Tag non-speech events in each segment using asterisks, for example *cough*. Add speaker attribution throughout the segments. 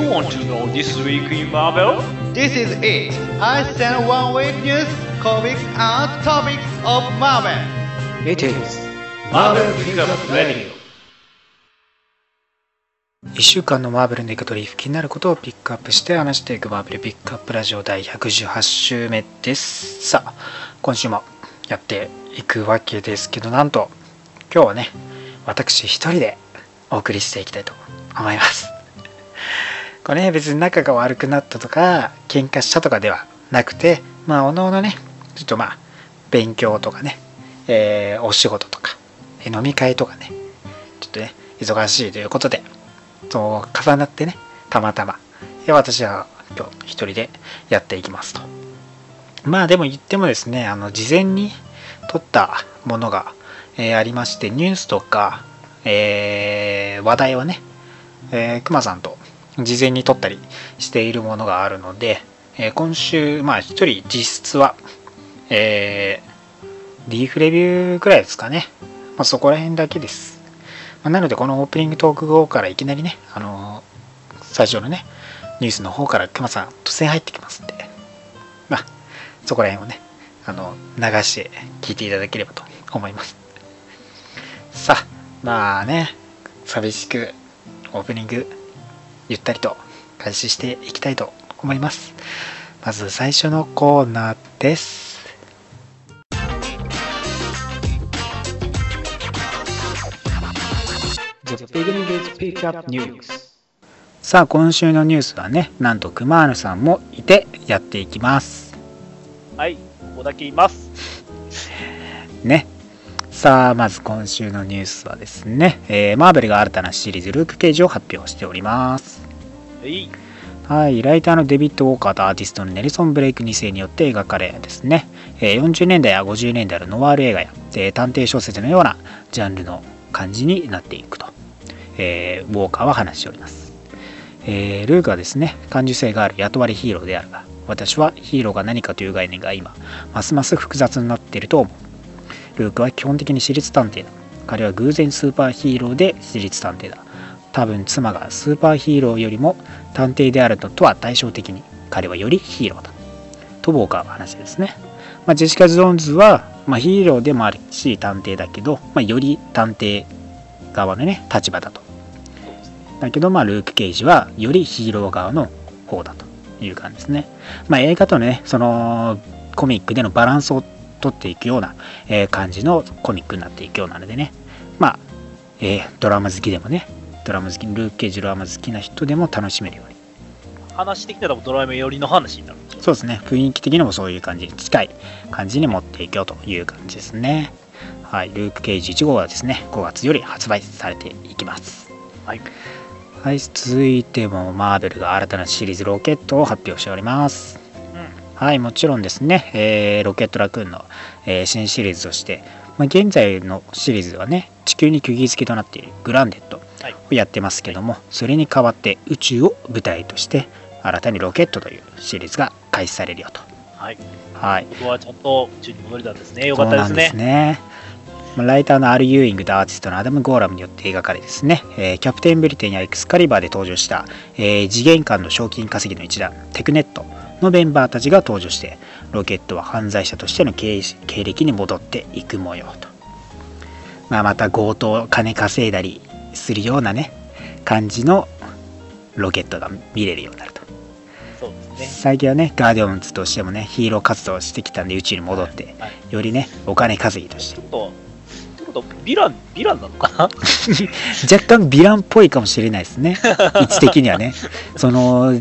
Speaker 1: You want to know this week in Marvel?
Speaker 2: This is it. I send one week news, comics, and topics of Marvel.
Speaker 3: It is
Speaker 1: Marvel Pickup Radio.
Speaker 3: 1週間のマーベルの出方リ気になることをピックアップして話していくマーベルピックアップラジオ第118週目ですさあ今週もやっていくわけですけどなんと今日はね私一人でお送りしていきたいと思いますこれね別に仲が悪くなったとか喧嘩したとかではなくてまあおのおのねちょっとまあ勉強とかね、えーお仕事とか飲み会とかねちょっとね忙しいということでそう重なってねたまたま私は今日一人でやっていきますと。まあでも言ってもですねあの事前に撮ったものが、えーありましてニュースとか、えー話題はね、えー、熊さんと事前に撮ったりしているものがあるので、え今週まあ一人実質はえーリーフレビューぐらいですかね、まあ、そこら辺だけです。まあなのでこのオープニングトーク後からいきなりね、あのー最初のねニュースの方から熊さん突然入ってきますんでまあそこら辺をねあの流して聞いていただければと思います。さあまあね寂しくオープニングゆったりと開始していきたいと思います。まず最初のコーナーです。The Beginning is Pick Up News さあ今週のニュースはねなんとクマールさんもいてやっていきます。
Speaker 4: はい、ここだけいます。
Speaker 3: ねさあまず今週のニュースはですね、えーマーベルが新たなシリーズルーク・ケージを発表しております。
Speaker 4: はい、
Speaker 3: はい、ライターのデビッド・ウォーカーとアーティストのネルソン・ブレイク2世によって描かれですね、えー40年代や50年代のノワール映画や、えー探偵小説のようなジャンルの感じになっていくと、えーウォーカーは話しております、えールークはですね感受性がある雇われヒーローであるが私はヒーローが何かという概念が今ますます複雑になっていると思うルークは基本的に私立探偵だ。彼は偶然スーパーヒーローで私立探偵だ。多分妻がスーパーヒーローよりも探偵であるのとは対照的に彼はよりヒーローだ。とウォーカーは話ですね、まあ、ジェシカ・ジョーンズは、まあ、ヒーローでもあるし探偵だけど、まあ、より探偵側のね立場だと。だけどまあルーク・ケイジはよりヒーロー側の方だという感じですね。まあ映画とねそのコミックでのバランスを取っていくような、えー感じのコミックになっていくようなのでね。まあ、えードラマ好きでもねドラマ好きルーク・ケイジドラマ好きな人でも楽しめるように。
Speaker 4: 話的にはドラえもん寄りの話になる。
Speaker 3: そうですね。雰囲気的にもそういう感じ。に近い感じに持っていくよという感じですね。はい。ルーク・ケイジ1号はですね5月より発売されていきます。
Speaker 4: はい、
Speaker 3: はい。続いてもマーベルが新たなシリーズロケットを発表しております。
Speaker 4: うん、
Speaker 3: はい、もちろんですね、えーロケットラクーンの、えー新シリーズとして、まあ、現在のシリーズはね、地球に釘付けとなっているグランデッド
Speaker 4: はい
Speaker 3: をやってますけども、それに代わって宇宙を舞台として、新たにロケットというシリーズが開始されるよと。
Speaker 4: はい。
Speaker 3: はい、
Speaker 4: ここはちゃんと宇宙に戻れたんですね。よかったですね。
Speaker 3: そうなんですね。まあライターのアル・ユーイングとアーティストのアダム・ゴーラムによって描かれですね、えーキャプテン・ブリテンやエクスカリバーで登場した、えー次元間の賞金稼ぎの一団テクネットのメンバーたちが登場してロケットは犯罪者としての経経歴に戻っていく模様と、まあ、また強盗金稼いだりするようなね感じのロケットが見れるようになると。
Speaker 4: ね。
Speaker 3: 最近はねガーディオンズとしてもねヒーロー活動をしてきたんで宇宙に戻って
Speaker 4: はい。
Speaker 3: よりねお金稼ぎとして。
Speaker 4: ちょっと、ってこと、ヴィラン、ヴィランなのかな？*laughs*
Speaker 3: 若干ヴィランっぽいかもしれないですね。位置的にはね。その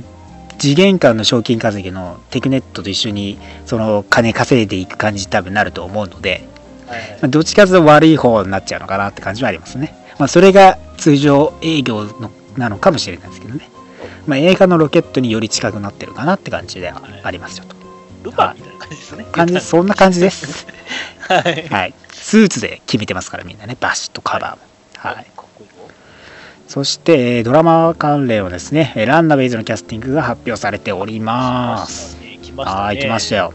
Speaker 3: 次元間の賞金稼ぎのテクネットと一緒にその金稼いでいく感じに多分なると思うので、まあ、どっちかというと悪い方になっちゃうのかなって感じはありますね、まあ、それが通常営業のなのかもしれないですけどね、まあ、映画のロケットにより近くなってるかなって感じではありますよと。
Speaker 4: ルパンみたいな感じですね。
Speaker 3: 感じ。そんな感じです。*laughs*
Speaker 4: はい。
Speaker 3: はい。スーツで決めてますからみんなね。バシッとカバーも。はい。そして、えードラマ関連はですね、えーランナウェイズのキャスティングが発表されております。
Speaker 4: 来ましたね。
Speaker 3: はい、来ましたよ。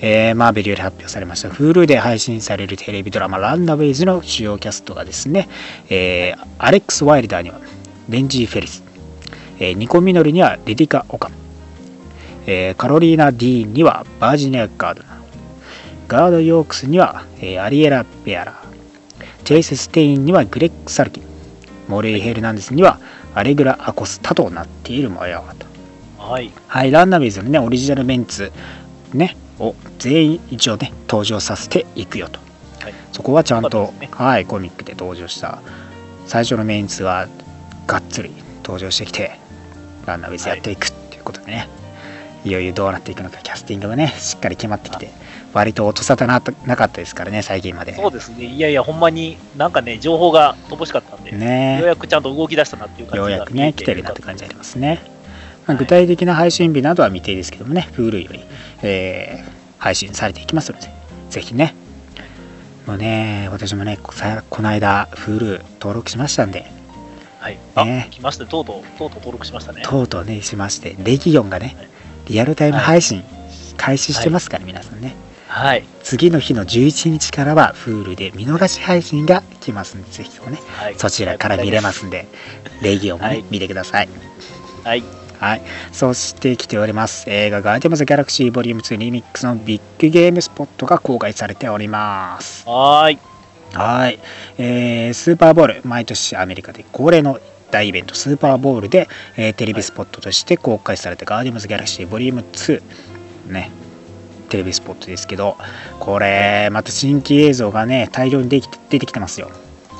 Speaker 3: えーマーベルより発表されました Hulu で配信されるテレビドラマランナウェイズの主要キャストがですね、えーアレックス・ワイルダーにはレンジー・フェリス、えーニコ・ミノルにはリリカ・オカノ、えーカロリーナ・ディーンにはバージニア・ガードナー、ガート・ヨークスには、えーアリエラ・ベアラー、チェイス・ステインにはグレッグ・サルキン、モリー・ヘルナンデスにはアレグラ・アコスタとなっている模様と。
Speaker 4: はい。
Speaker 3: はい、ランナビーズのね、オリジナルメンツ、ね、を全員一応ね、登場させていくよと。
Speaker 4: はい。
Speaker 3: そこはちゃんと
Speaker 4: ね、
Speaker 3: はい、コミックで登場した、最初のメンツはがっつり登場してきて、ランナビーズやっていくっていうことでね、い、よいよどうなっていくのか、キャスティングがね、しっかり決まってきて、割と音沙汰ななかったですからね、最近まで。
Speaker 4: そうですね。いやいや、ほんまになんかね、情報が乏しかったんで、よう
Speaker 3: ね
Speaker 4: やくちゃんと動き出したなっていう感じが
Speaker 3: ようやくね、来てるなって
Speaker 4: じ。
Speaker 3: 感じありますね。まあ
Speaker 4: はい
Speaker 3: 具体的な配信日などは未定ですけどもね、Hulu より、えー配信されていきますので、ぜひね、もうね、私もね、こさこの間、Hulu 登録しましたんで、
Speaker 4: はい。あ、
Speaker 3: ね
Speaker 4: 来ましたね。とうとう、とうとう登録しましたね。
Speaker 3: とうとうね、しまして、レギオンがね、リアルタイム配信開始してますから、皆さんね。
Speaker 4: はい。
Speaker 3: 次の日の11日からは Hulu で見逃し配信が来ますんで、ぜひともね、
Speaker 4: はい。
Speaker 3: そちらから見れますんで、レギオンもね、
Speaker 4: はい
Speaker 3: 見てください。
Speaker 4: はい。
Speaker 3: はい。そして来ております。映画ガーディアムズ・ギャラクシーボリューム2リミックスのビッグゲームスポットが公開されております。
Speaker 4: はーい。
Speaker 3: はい。えー、スーパーボール、毎年アメリカで恒例の大イベント、スーパーボールで、えーテレビスポットとして公開されたガーディアムズ・ギャラクシーボリューム2。ね。テレビスポットですけど、これ、また新規映像がね、大量にできて出てきてますよ。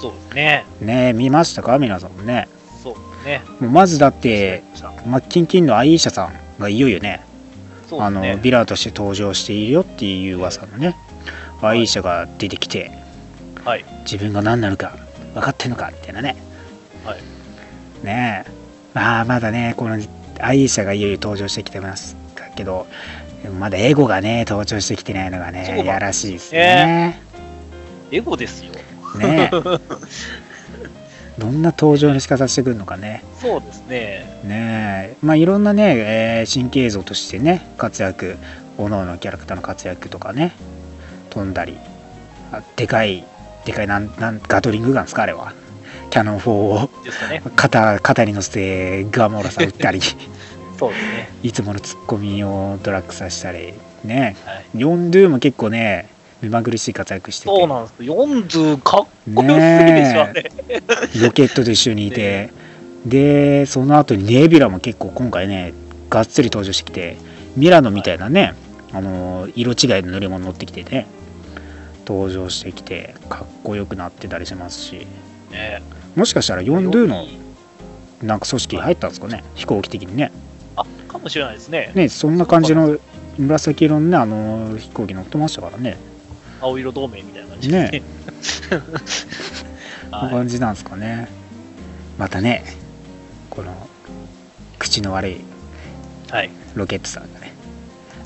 Speaker 4: そうですね。
Speaker 3: ね見ましたか？皆さんもね。
Speaker 4: そうね。
Speaker 3: もうまずだって、マッキンキンのアイーシャさんがいよいよね、あの。ヴィランとして登場しているよっていう噂のね、アイーシャが出てきて
Speaker 4: はい。
Speaker 3: 自分が何なのか分かってんのかみたいなね
Speaker 4: はい。
Speaker 3: ねえまあまだねこのアイーシャがいよいよ登場してきてますけどでもまだエゴがね登場してきてないのがねやらしいですね。
Speaker 4: エゴですよ。
Speaker 3: ね。え *laughs* どんな登場の仕方してくるのかね。
Speaker 4: そうですね。
Speaker 3: ねえ。まあいろんなね、えー新規映像としてね活躍各々のキャラクターの活躍とかね飛んだりあでかいでかいなんなんガトリングガンですかあれは。キャノン4を
Speaker 4: ね。
Speaker 3: 肩肩に乗せてガモーラさん撃ったり
Speaker 4: そうですね。
Speaker 3: いつものツッコミをドラッグさせたりね。
Speaker 4: はい。
Speaker 3: ヨンドゥも結構ね目まぐるしい活躍してて。
Speaker 4: そうなんです。40かっこよすぎでしょ、あれ。
Speaker 3: ロケットと一緒にいて、*laughs* でその後にネビュラも結構今回ねがっつり登場してきてミラノみたいなね、あの色違いの乗り物乗ってきてね登場してきてかっこよくなってたりしますし。
Speaker 4: ね。
Speaker 3: もしかしたらヨンドゥのなんか組織に入ったんですかね飛行機的にね
Speaker 4: あ、かもしれないですね。
Speaker 3: ねそんな感じの紫色のねあの飛行機乗ってましたからね
Speaker 4: 青色同盟みたいな感じですね。*laughs*
Speaker 3: こんな
Speaker 4: は
Speaker 3: 感じなんですかねまたねこの口の悪い
Speaker 4: い。はい。
Speaker 3: ロケットさんがね、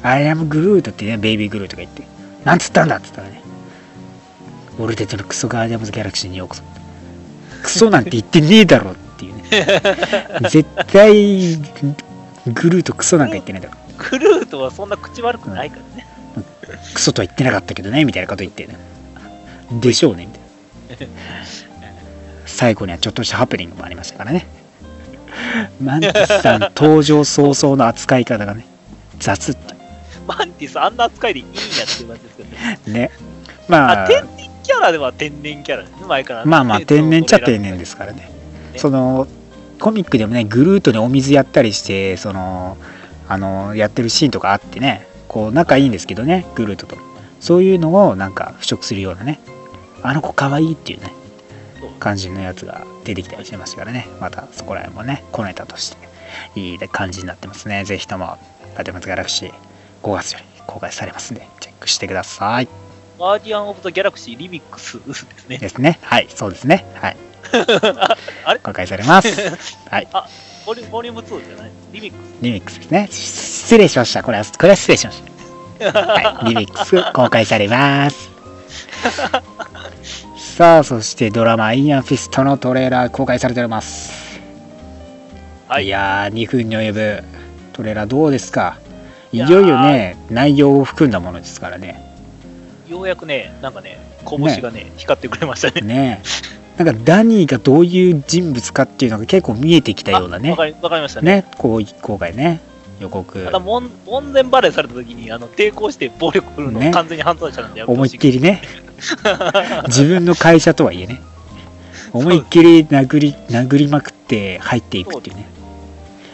Speaker 3: I am Groot ってね、ベイビーグルーとか言って、なんつったんだっつったらね、俺たちのクソガーディアムズギャラクシーにようこそ。クソなんて言ってねえだろっていうね。*laughs* 絶対、グルートクソなんか言ってないだろ。
Speaker 4: クルートはそんな口悪くないからね。
Speaker 3: クソとは言ってなかったけどね、みたいなこと言ってね。でしょうね、みたいな。最後にはちょっとしたハプニングもありましたからね。マンティスさん登場早々の扱い方がね、雑って
Speaker 4: マンティスあんな扱いでいいんやっていう感じですけどね。
Speaker 3: ね。ま
Speaker 4: あ、
Speaker 3: あ、
Speaker 4: 天然キャラでは天然キャラですね、前から。
Speaker 3: まあまあ天然っちゃ天然ですからね。
Speaker 4: ね
Speaker 3: そのコミックでもねグルートにお水やったりしてそのあのやってるシーンとかあってねこう仲いいんですけどねグルートと。そういうのをなんか腐食するようなねあの子可愛いっていうね感じのやつが出てきたりしますからね。またそこら辺もね小ネタとしていい感じになってますね。ぜひとも「ガテマツギャラクシー」5月より公開されますんでチェックしてください。
Speaker 4: ガーディアン・オブ・ザ・ギャラクシー・リミックスですね。
Speaker 3: ですね。はいそうですね。はい
Speaker 4: あれ？
Speaker 3: 公開されます *laughs* はい
Speaker 4: ボリュボリューム2じゃない？リミック
Speaker 3: リミックスですね。し失礼しました。これは、これは失礼しました。はい、リミックス公開されます。*laughs* さあ、そしてドラマ、アイアンフィストのトレーラー公開されております。
Speaker 4: ス。はい。
Speaker 3: いやー、2分に及ぶトレーラーどうですか？いよいよね、内容を含んだものですからね。
Speaker 4: ようやくね、なんかね、拳がね、光ってくれましたね。
Speaker 3: ねなんかダニーがどういう人物かっていうのが結構見えてきたようなね。
Speaker 4: わかりわかりましたね。
Speaker 3: ねこう今回ね予告。
Speaker 4: ただ、門門前バレーされた時に、あの、抵抗して暴力振るの、
Speaker 3: ね。
Speaker 4: 完全に犯罪者なんで
Speaker 3: 思いっきりね。*laughs* 自分の会社とはいえね。思いっきり殴り殴りまくって入っていくっていうね。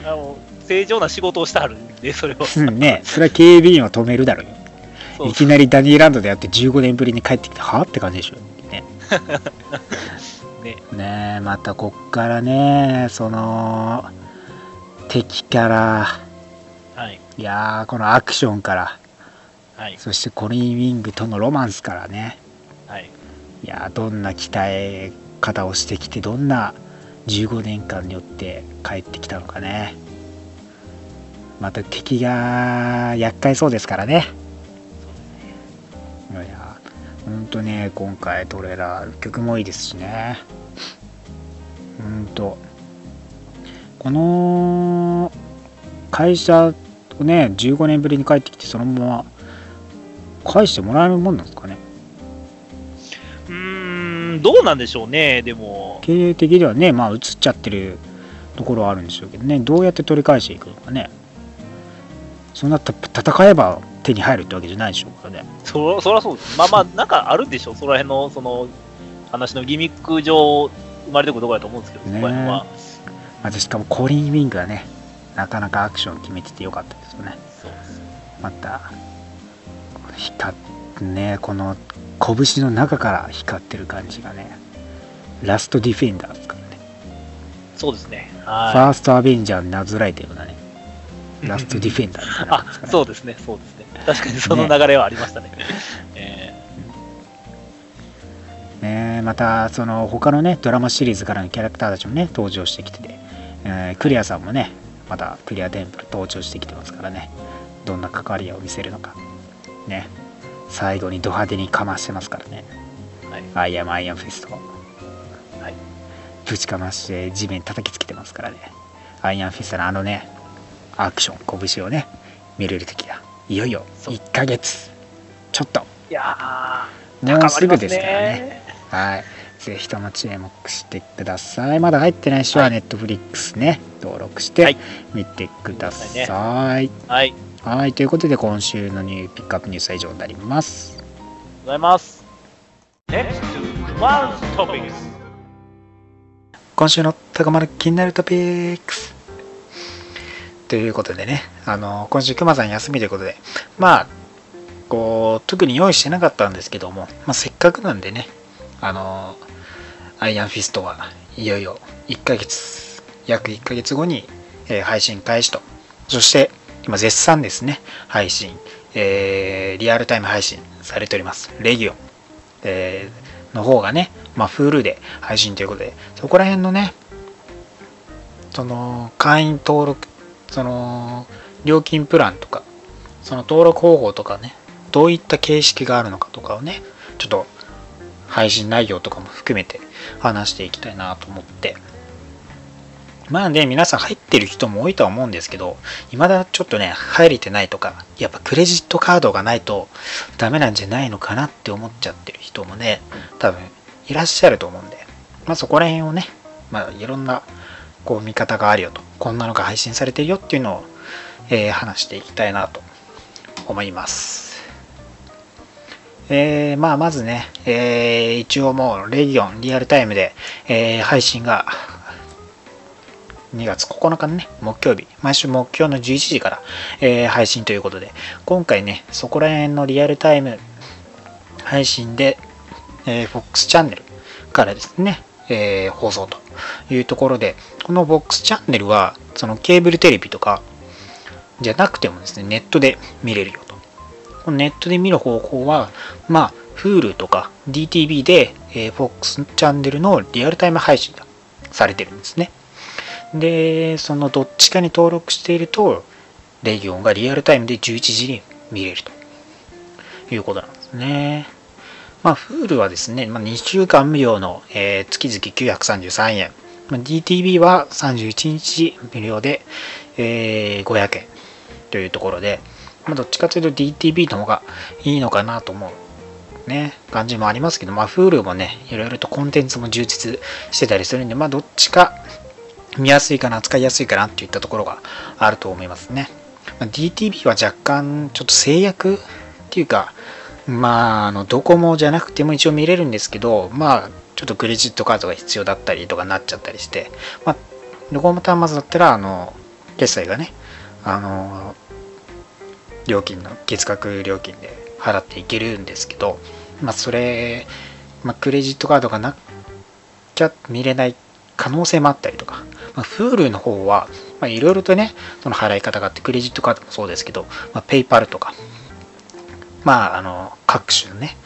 Speaker 4: あの正常な仕事をしてはるんで、それを。
Speaker 3: うんね。それは警備員は止めるだろういきなりダニーランドでやって15年ぶりに帰ってきてはって感じでしょ。ね *laughs*
Speaker 4: ね。
Speaker 3: ねえまたこっからねその敵から
Speaker 4: はい。
Speaker 3: いやーこのアクションから
Speaker 4: はい。
Speaker 3: そしてコリン・ウィングとのロマンスからね
Speaker 4: はい。
Speaker 3: いやーどんな鍛え方をしてきてどんな15年間によって帰ってきたのかねまた敵が厄介そうですからねいやほんとね今回トレーラー曲もいいですしねほんとこの会社をね15年ぶりに帰ってきてそのまま返してもらえるもんなんですかね？
Speaker 4: うーん、どうなんでしょうね、でも。
Speaker 3: 経営的ではねまあ映っちゃってるところはあるんでしょうけどね。どうやって取り返していくのかね。そうなったら戦えば手に入るってわけじゃないでしょうからね。
Speaker 4: そそりゃそうです。まあまあ、なんかあるんでしょう、その辺の、その、話のギミック上、生まれてくるところだと思うんですけど、
Speaker 3: ね
Speaker 4: そこら辺は。
Speaker 3: またしかもコリン・ウィングがねなかなかアクション決めててよかったですよね
Speaker 4: そうです。
Speaker 3: また光ってねこの拳の中から光ってる感じがねラストディフェンダーですからね
Speaker 4: そうですね。
Speaker 3: フ
Speaker 4: は
Speaker 3: ァーストアベンジャーになぞらえたようなね *laughs* ラストディフェンダーみたい
Speaker 4: い。あそうですね、そうですね。確かにその流れはありましたね。え
Speaker 3: ね、またその他のねドラマシリーズからのキャラクターたちもね登場してきてて、えークレアさんもねまたクレア・テンプル登場してきてますからね。どんな関わりを見せるのか。ね。最後にド派手にかましてますからね。
Speaker 4: はい。
Speaker 3: I am Iron Fist
Speaker 4: はい。
Speaker 3: ぶちかまして地面叩きつけてますからね。アイアンフィストのあのねアクション拳をね見れる時がいよいよ
Speaker 4: そう。
Speaker 3: 1ヶ月。ちょっと。
Speaker 4: ーいやー、
Speaker 3: もう
Speaker 4: す
Speaker 3: ぐですからねはい。ぜひとも注目してください。まだ入ってない人はットフリックスね、登録して
Speaker 4: はい
Speaker 3: 見てください。
Speaker 4: はいはい。
Speaker 3: はい。ということで今週のニューピックアップニュースは以上になります。
Speaker 4: ございます。
Speaker 1: Next to Tomorrow's Topics.
Speaker 3: 今週の高丸気になるトピックス。ということでね、あの、今週熊さん休みということで、まあ、こう、特に用意してなかったんですけども、まあ、せっかくなんでね、あの、アイアンフィストはいよいよ1ヶ月、約1ヶ月後に、えー配信開始と。そして、今絶賛ですね、配信、えーリアルタイム配信されております。レギオン、えーの方がね、まあ、Hulu で配信ということで、そこら辺のね、その会員登録、その料金プランとか、その登録方法とかね、どういった形式があるのかとかをね、ちょっと配信内容とかも含めて話していきたいなと思って。まあね、皆さん入ってる人も多いとは思うんですけど、未だちょっとね、入れてないとか、やっぱクレジットカードがないとダメなんじゃないのかなって思っちゃってる人もね、多分いらっしゃると思うんで、まあそこら辺をね、まあいろんなこう見方があるよと、こんなのが配信されてるよっていうのを、えー話していきたいなと思います。えーまあまずね、えー一応もうレギオンリアルタイムで、えー配信が2月9日のね、木曜日、毎週木曜の11時から、えー配信ということで、今回ね、そこら辺のリアルタイム配信で、えー FOX チャンネルからですね、えー放送というところで、この FOX チャンネルは、そのケーブルテレビとかじゃなくてもですね、ネットで見れるよ。このネットで見る方法は、まあ、Hulu とか DTV で、えー FOX チャンネルのリアルタイム配信がされてるんですね。で、そのどっちかに登録していると、レギオンがリアルタイムで11時に見れるということなんですね。まあ、Hulu はですね、まあ、2週間無料の、えー月々933円。まあ、DTV は31日無料で、えー500円というところで、まあ、どっちかというと DTV の方がいいのかなと思うね、感じもありますけど、まあ、Hulu もね、いろいろとコンテンツも充実してたりするんで、まあ、どっちか見やすいかな、使いやすいかなっていったところがあると思いますね。まあ、DTV は若干ちょっと制約っていうか、まあ、あの、ドコモじゃなくても一応見れるんですけど、まあ、ちょっとクレジットカードが必要だったりとかなっちゃったりして、まあ、ドコモ端末だったら、あの、決済がね、あの、料金の、月額料金で払っていけるんですけど、まあ、それ、まあ、クレジットカードがなきゃ見れない可能性もあったりとか、まあ、Hulu の方は、まあ、いろいろとね、その払い方があって、クレジットカードもそうですけど、まあ、PayPal とか、まあ、あの、各種のね、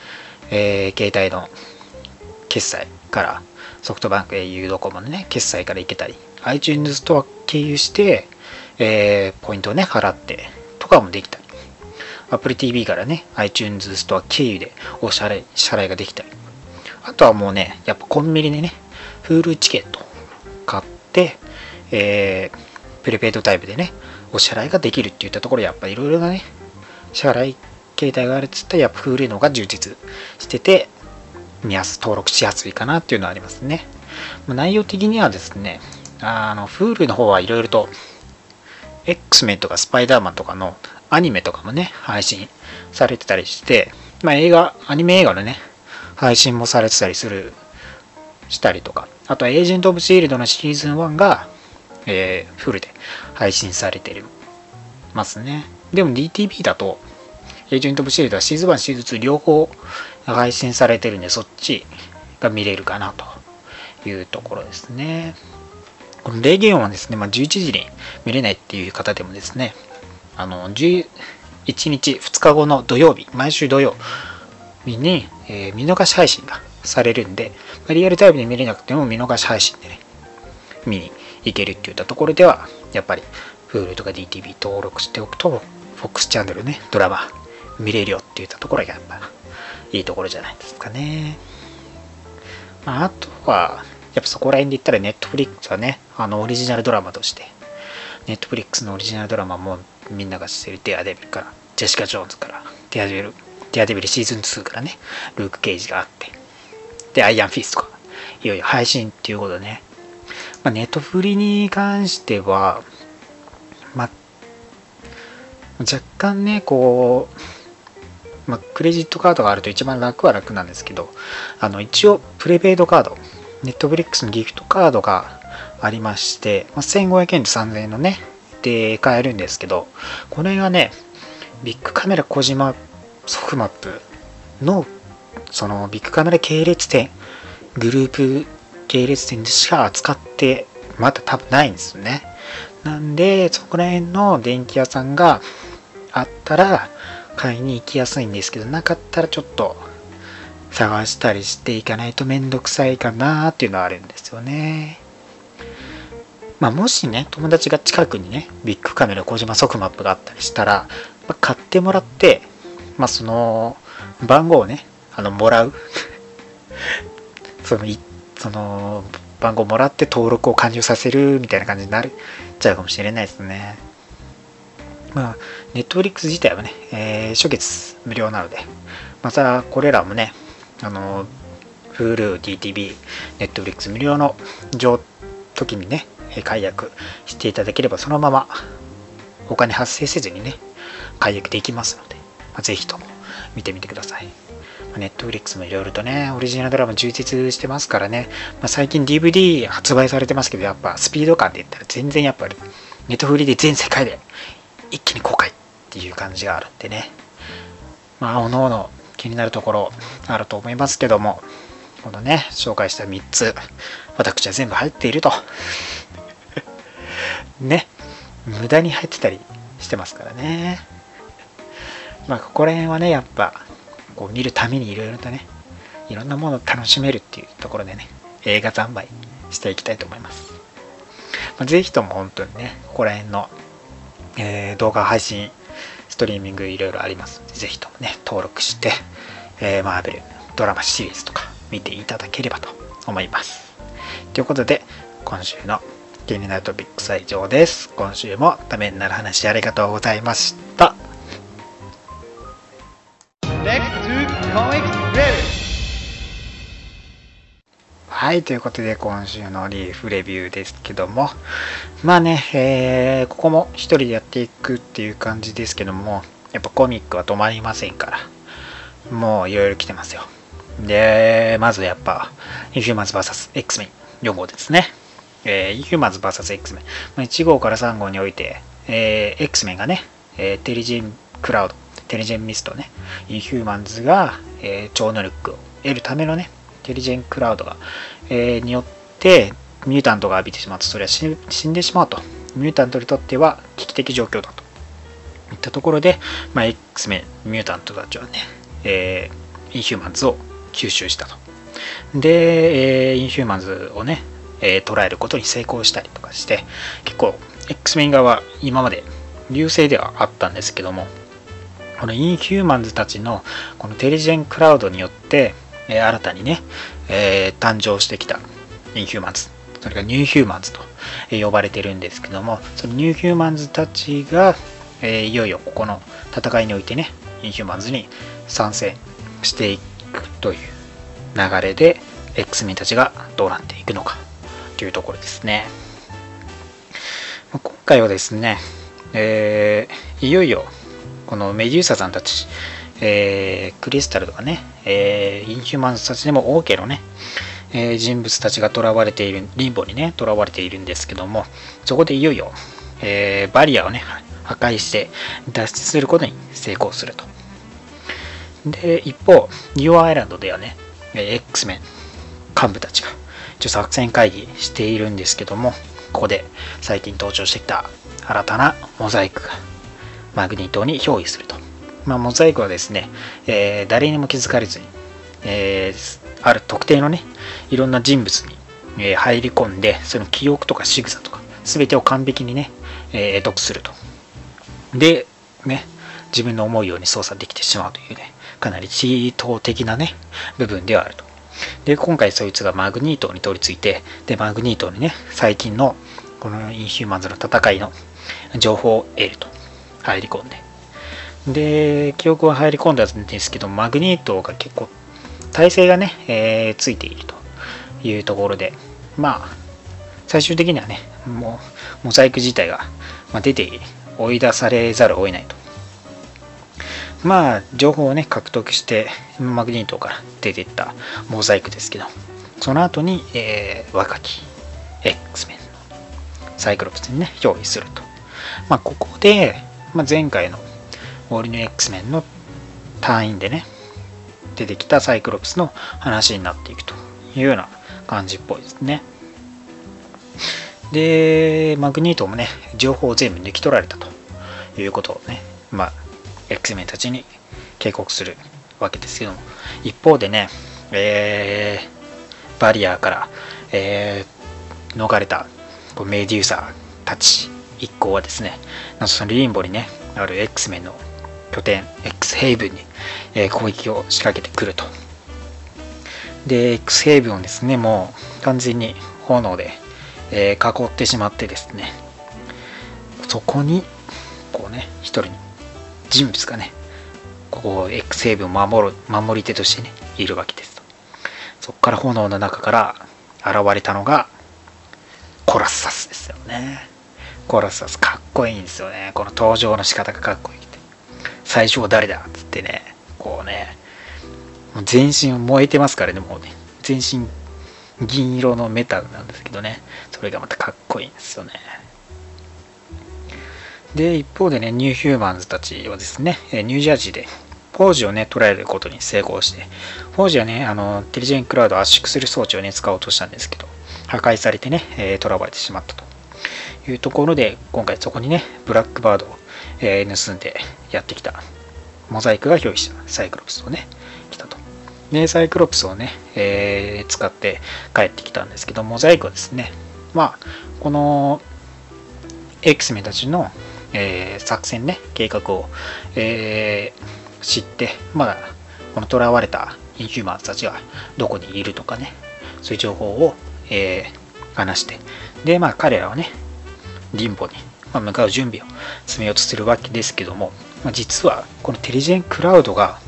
Speaker 3: えー、携帯の決済からソフトバンク au ドコモのね決済からいけたり iTunes ストア経由して、えー、ポイントをね払ってとかもできた Apple TV からね iTunes ストア経由でお支払い支払いができたりあとはもうねやっぱコンビニでね Hulu チケット買ってえー、プレペイドタイプでねお支払いができるっていったところやっぱいろいろなね支払い携帯があるっつったらやっぱ Hulu の方が充実してて見やす、登録しやすいかなっていうのはありますね。内容的にはですね、あの、Hulu の方はいろいろと、X メンとかスパイダーマンとかのアニメとかもね、配信されてたりして、まあ映画、アニメ映画のね、配信もされてたりする、したりとか、あとはエージェント・オブ・シールドのシーズン1が、えー、フルで配信されてますね。でも DTV だと、エージェント・オブ・シールドはシーズン1、シーズン2両方配信されてるんで、そっちが見れるかなというところですね。このレゲオンはですね、まあ、11時に見れないっていう方でもですね、あの、11日、2日後の土曜日、毎週土曜日に、えー、見逃し配信がされるんで、リアルタイムで見れなくても見逃し配信でね、見に行けるっていったところでは、やっぱり Hulu とか DTV 登録しておくと、FOX チャンネルね、ドラマ見れるよっていったところがやっぱいいところじゃないですかね。まあ、あとは、やっぱそこら辺で言ったらネットフリックスはね、あのオリジナルドラマとして、ネットフリックスのオリジナルドラマもみんなが知ってるデアデビルから、ジェシカ・ジョーンズから、デアデビル、デアデビルシーズン2からね、ルーク・ケイジがあって、で、アイアン・フィストが、いよいよ配信っていうことでね、まあ、ネットフリに関しては、まあ、若干ね、こう、まあ、クレジットカードがあると一番楽は楽なんですけど、あの、一応、プレペイドカード、ネットフリックスのギフトカードがありまして、まあ、1500円と3000円のね、で買えるんですけど、これがね、ビッグカメラ小島ソフマップの、そのビッグカメラ系列店、グループ系列店でしか扱ってまだ多分ないんですよね。なんで、そこら辺の電気屋さんがあったら、買いに行きやすいんですけど、なかったらちょっと探したりしていかないとめんどくさいかなっていうのはあるんですよね。まあ、もしね、友達が近くにね、ビッグカメラ小島ソフマップがあったりしたら、まあ、買ってもらって、まあ、その番号をね、あの、もらう。*laughs* その、その、番号もらって登録を完了させるみたいな感じになるちゃうかもしれないですね。まあ、ネットフリックス自体はね、えー、初月無料なので、またこれらもね、あの、Hulu、DTV、ネットフリックス無料の上時にね、解約していただければ、そのままお金発生せずにね、解約できますので、まあ、ぜひとも見てみてください。ネットフリックスもいろいろとね、オリジナルドラマ充実してますからね、まあ、最近 DVD 発売されてますけど、やっぱスピード感で言ったら全然やっぱり、ネットフリで全世界で一気に公開っていう感じがあるんでね。まあおのおの気になるところあると思いますけどもこのね紹介した3つ私は全部入っていると。ね無駄に入ってたりしてますからね。まあここら辺はねやっぱこう見るためにいろいろとねいろんなものを楽しめるっていうところでね映画三昧していきたいと思います、まあ、ぜひとも本当にねここら辺のえー、動画配信、ストリーミングいろいろあります。ので、ぜひともね、登録して、えー、マーベルドラマシリーズとか見ていただければと思います。ということで、今週の気になるトピックスは以上です。今週もためになる話ありがとうございました。はい、ということで今週のリーフレビューですけども、まあね、えー、ここも一人でやっていくっていう感じですけども、やっぱコミックは止まりませんから、もういろいろ来てますよ。で、まずやっぱ、インフィーマンズ VS X メイン4号ですね。えー、イヒューマンズ VS X メン。まあ1号から3号において、えー X メンがね、えーテリジンクラウド、テリジェンミストね、イヒューマンズが、えー超能力を得るためのね、テリジェンクラウドが、えーによって、ミュータントが浴びてしまうと、それは死死んでしまうと。ミュータントにとっては危機的状況だと。いったところで、まあ、X メン、ミュータントたちはね、えーインヒューマンズを吸収したと。で、えーインヒューマンズをね、えー捉えることに成功したりとかして、結構 X メン側は今まで優勢ではあったんですけども、このインヒューマンズたちのこのテリジェンクラウドによって、えー新たにね、えー誕生してきたインヒューマンズ、それがニューヒューマンズと呼ばれてるんですけども、そのニューヒューマンズたちが、えーいよいよここの戦いにおいてね、インヒューマンズに参戦していくという流れで、X メンたちがどうなっていくのか。というところですね。今回はですね、えーいよいよこのメデューサさんたち、えークリスタルとかね、えーインヒューマンズたちでも多けのね、えー人物たちが囚われている、リンボにね、囚われているんですけども、そこでいよいよ、えーバリアをね、破壊して脱出することに成功すると。で、一方、ニューアイランドではね、えー X メン幹部たちが一応作戦会議しているんですけども、ここで最近登場してきた新たなモザイクがマグニートに憑依すると。まあ、モザイクはですね、えー誰にも気づかれずに、えーある特定のね、いろんな人物に、え入り込んで、その記憶とか仕草とか、すべてを完璧にね、えー得すると。で、ね、自分の思うように操作できてしまうというね、かなりチート的なね、部分ではあると。で、今回そいつがマグニートに取り付いて、で、マグニートにね、最近のこのインヒューマンズの戦いの情報を得ると。入り込んで。で、記憶は入り込んだんですけど、マグニートが結構、体勢がね、えーついているというところで、まあ、最終的にはね、もう、モザイク自体が、まあ、出て追い出されざるを得ないと。まあ、情報をね、獲得して、マグニートから出ていったモザイクですけど、その後に、えー若き X メンのサイクロプスにね、憑依すると。まあ、ここで、まあ、前回のオールニュー X メンの隊員でね、出てきたサイクロプスの話になっていくというような感じっぽいですね。で、マグニートもね、情報を全部抜き取られたということをね、まあ、X メンたちに警告するわけですけども、一方でね、えー、バリアから、えー逃れたメデューサたち一行はですね、そのリンボにね、ある X メンの拠点、X ヘイブンに、えー攻撃を仕掛けてくると。で、X ヘイブンをですね、もう完全に炎で、えー囲ってしまってですね、そこに、こうね、一人の人物がね、ここ X ヘイブンを守る、守り手としてね、いるわけですと。そこから炎の中から現れたのが、コラッサスですよね。コラッサスかっこいいんですよね。この登場の仕方がかっこいいって。最初は誰だ？っつってね、こうね、全身燃えてますからね、もうね。全身銀色のメタルなんですけどね。それがまたかっこいいんですよね。で、一方でね、ニューヒューマンズたちはですね、ニュージャージーでフォージをね、捉えることに成功して、フォージはね、あの、テリジェンクラウドを圧縮する装置をね、使おうとしたんですけど、破壊されてね、えー囚われてしまったと。いうところで、今回そこにね、ブラックバードを、えー盗んでやってきた、モザイクが憑依した。サイクロプスをね、来たと。で、サイクロプスをね、えー使って帰ってきたんですけど、モザイクはですね、まあ、この X メンたちの、えー作戦ね、計画を、えー知って、まだこの囚われたインヒューマンたちがどこにいるとかね、そういう情報を、えー話して、で、まあ彼らはね、リンボに、まあ、向かう準備を進めようとするわけですけども、まあ、実はこのテリジェンクラウドが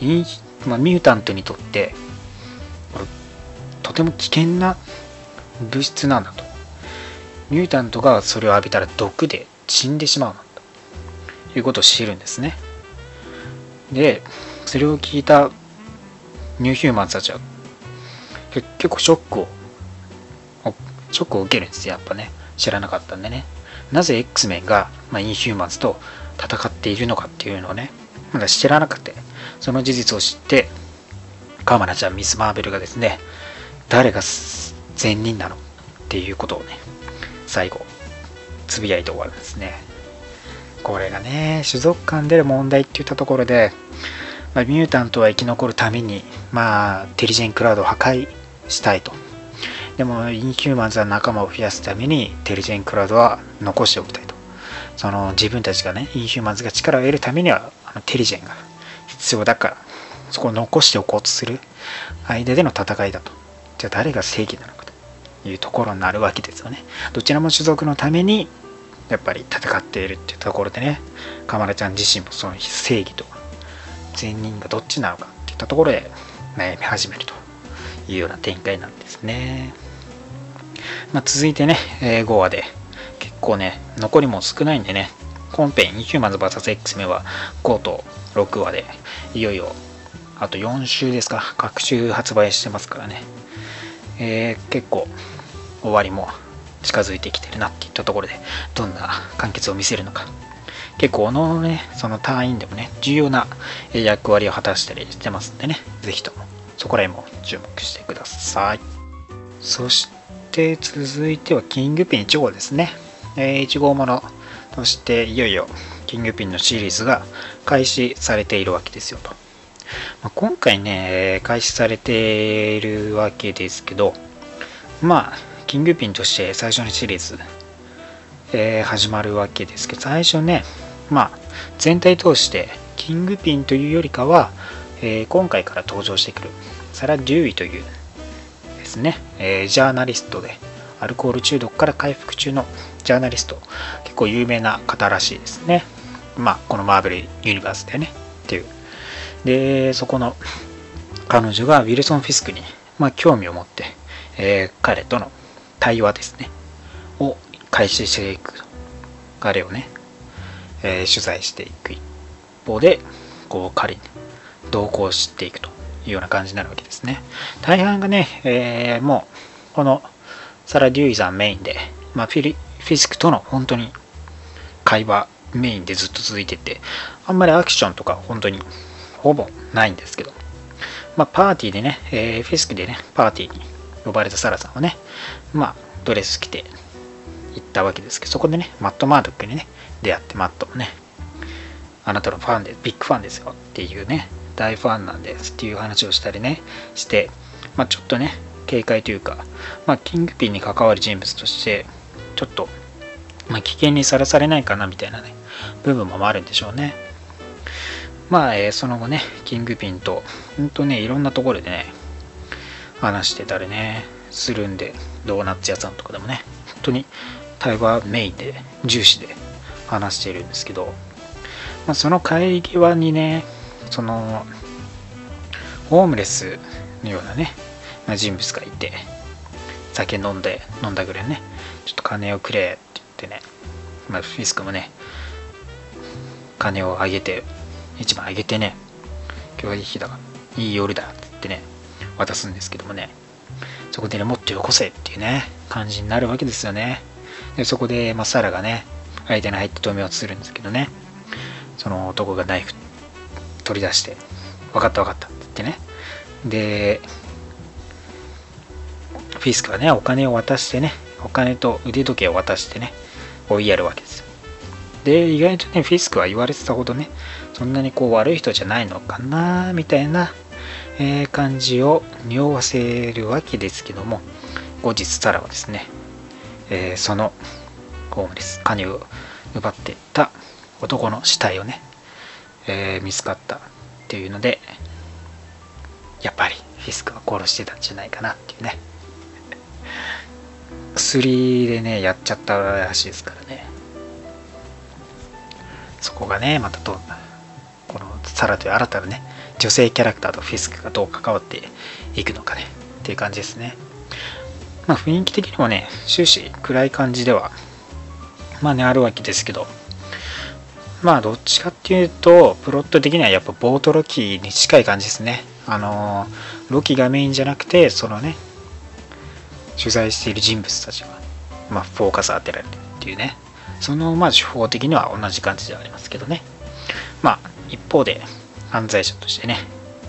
Speaker 3: イン、まあ、ミュータントにとってとても危険な物質なんだと。ミュータントがそれを浴びたら毒で死んでしまうということを知るんですね。でそれを聞いたニューヒューマンズたちは結構ショックをショックを受けるんですよやっぱね。知らなかったんでね。なぜ X メンが、まあ、インヒューマンズと戦っているのかっていうのをねまだ知らなくて。その事実を知ってカマラちゃんミス・マーベルがですね誰が善人なのっていうことをね最後つぶやいて終わるんですね。これがね種族間での問題って言ったところで、まあ、ミュータントは生き残るためにまあテリジェンクラウドを破壊したいと。でもインヒューマンズは仲間を増やすためにテリジェンクラウドは残しておきたいと。その自分たちがねインヒューマンズが力を得るためにはあのテリジェンが必要だからそこを残しておこうとする間での戦いだと。じゃあ誰が正義なのかというところになるわけですよね。どちらも種族のためにやっぱり戦っているっていうところでねカマラちゃん自身もその正義と善人がどっちなのかっていったところで悩み始めるというような展開なんですね。まあ、続いてね、え、5話で結構ね、残りも少ないんでね、本編、ヒューマンズ VSX 目は5と6話で、いよいよ、あと4週ですか、各週発売してますからね、えー、結構終わりも近づいてきてるなっていったところで、どんな完結を見せるのか。結構、のね、その隊員でもね、重要な役割を果たしたりしてますんでね、ぜひともそこら辺も注目してください。そして続いてはキングピン1号ですね。え、1号ものとしていよいよキングピンのシリーズが開始されているわけですよと。まあ、今回ね、開始されているわけですけど、まあ、キングピンとして最初のシリーズ、えー、始まるわけですけど、最初ね、まあ、全体通してキングピンというよりかは、えー、今回から登場してくるサラ・デューイというですね、えー、ジャーナリストでアルコール中毒から回復中のジャーナリスト結構有名な方らしいですね。まあこのマーベルユニバースでねっていう。でそこの彼女がウィルソン・フィスクに、まあ、興味を持って、えー、彼との対話ですねを開始していく彼をね、えー、取材していく一方でこう彼に同行していくというような感じになるわけですね。大半がね、えー、もう、このサラ・デュイさんメインで、まあ、フィリフィスクとの本当に会話メインでずっと続いてて、あんまりアクションとか本当にほぼないんですけど、まあ、パーティーでね、えー、フィスクでね、パーティーに呼ばれたサラさんはね、まあ、ドレス着て行ったわけですけど、そこでね、マット・マードックにね、出会って、マットもね、あなたのファンで、ビッグファンですよっていうね、大ファンなんですっていう話をしたりね、して、まあ、ちょっとね、警戒というか、まあ、キングピンに関わる人物として、ちょっと、まあ、危険にさらされないかなみたいなね、部分もあるんでしょうね。まあ、えー、その後ね、キングピンと、ほんとね、いろんなところでね、話してたりね、するんで、ドーナツ屋さんとかでもね、本当に対話メインで、重視で話しているんですけど、まあ、その帰り際にね、そのホームレスのようなね、まあ、人物がいて酒飲んで飲んだぐらいねちょっと金をくれって言ってね、まあ、フィスクもね金をあげて一番あげてね今日はいい日だいい夜だって言ってね渡すんですけどもね。そこでねもっとよこせっていうね感じになるわけですよね。でそこで、まあ、サラがね相手に入って止めようとするんですけどね。その男がナイフ取り出して分かった分かったって言ってね。でフィスクはねお金を渡してねお金と腕時計を渡してね追いやるわけですよ。で意外とねフィスクは言われてたほどねそんなにこう悪い人じゃないのかなみたいな、えー、感じを匂わせるわけですけども後日サラはですね、えー、そのホームレス金を奪っていった男の死体をねえー、見つかったっていうのでやっぱりフィスクは殺してたんじゃないかなっていうね。薬でねやっちゃったらしいですからね。そこがねまたどこのサラという新たなね女性キャラクターとフィスクがどう関わっていくのかねっていう感じですねまあ雰囲気的にもね、終始暗い感じでは、まあね、あるわけですけど、まあどっちかっていうと、プロット的にはやっぱボートロキに近い感じですね。あのー、ロキがメインじゃなくて、そのね、取材している人物たちが、まあ、フォーカス当てられるっていうね、そのまあ手法的には同じ感じではありますけどね。まあ、一方で、犯罪者としてね、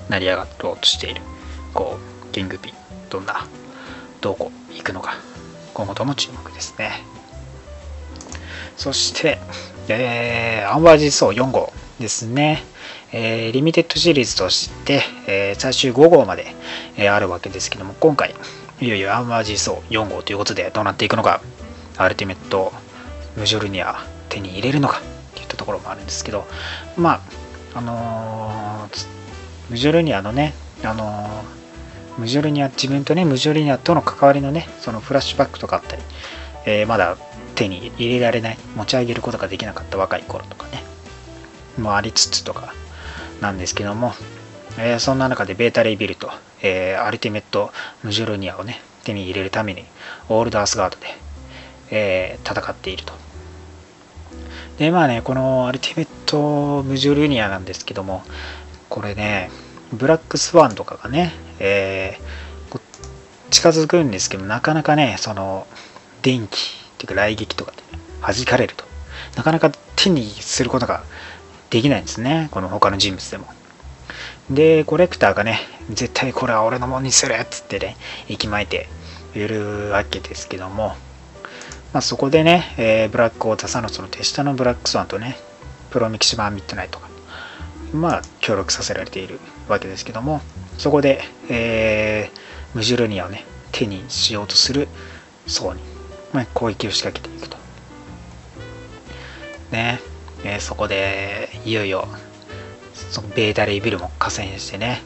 Speaker 3: 成り上がろうとしている、こう、キングピン、どんな、どこ行くのか、今後とも注目ですね。そして、えー、アンワージー・ソー4号ですね。えー、リミテッドシリーズとして、えー最終5号まで、えーあるわけですけども、今回、いよいよアンワージー・ソー4号ということでどうなっていくのか、アルティメットムジョルニア手に入れるのかっていったところもあるんですけど、まあ、あのムジョルニアのね、あのムジョルニア、自分とね、ムジョルニアとの関わりのね、そのフラッシュバックとかあったり、えーまだ手に入れられない、持ち上げることができなかった若い頃とかね、もありつつとかなんですけども、えーそんな中でベータレイビルと、えーアルティメットムジョルニアをね、手に入れるために、オールドアスガードで、え戦っていると。で、まあね、このアルティメットムジョルニアなんですけども、これね、ブラックスワンとかがね、えー近づくんですけど、なかなかね、その、電気っていうか雷撃とかで、ね、弾かれると。なかなか手にすることができないんですね。この他の人物でも。で、コレクターがね、絶対これは俺のものにするっつってね、息巻いているわけですけども、まあ、そこでね、えーブラックオータサのその手下のブラックスワンとね、プロミキシマンミッドナイトが、まあ、協力させられているわけですけども、そこで、えームジュルニアをね、手にしようとする層に、まあ、攻撃を仕掛けていくと。ね、えーそこで、いよいよ、そのベータレイビルも加戦してね、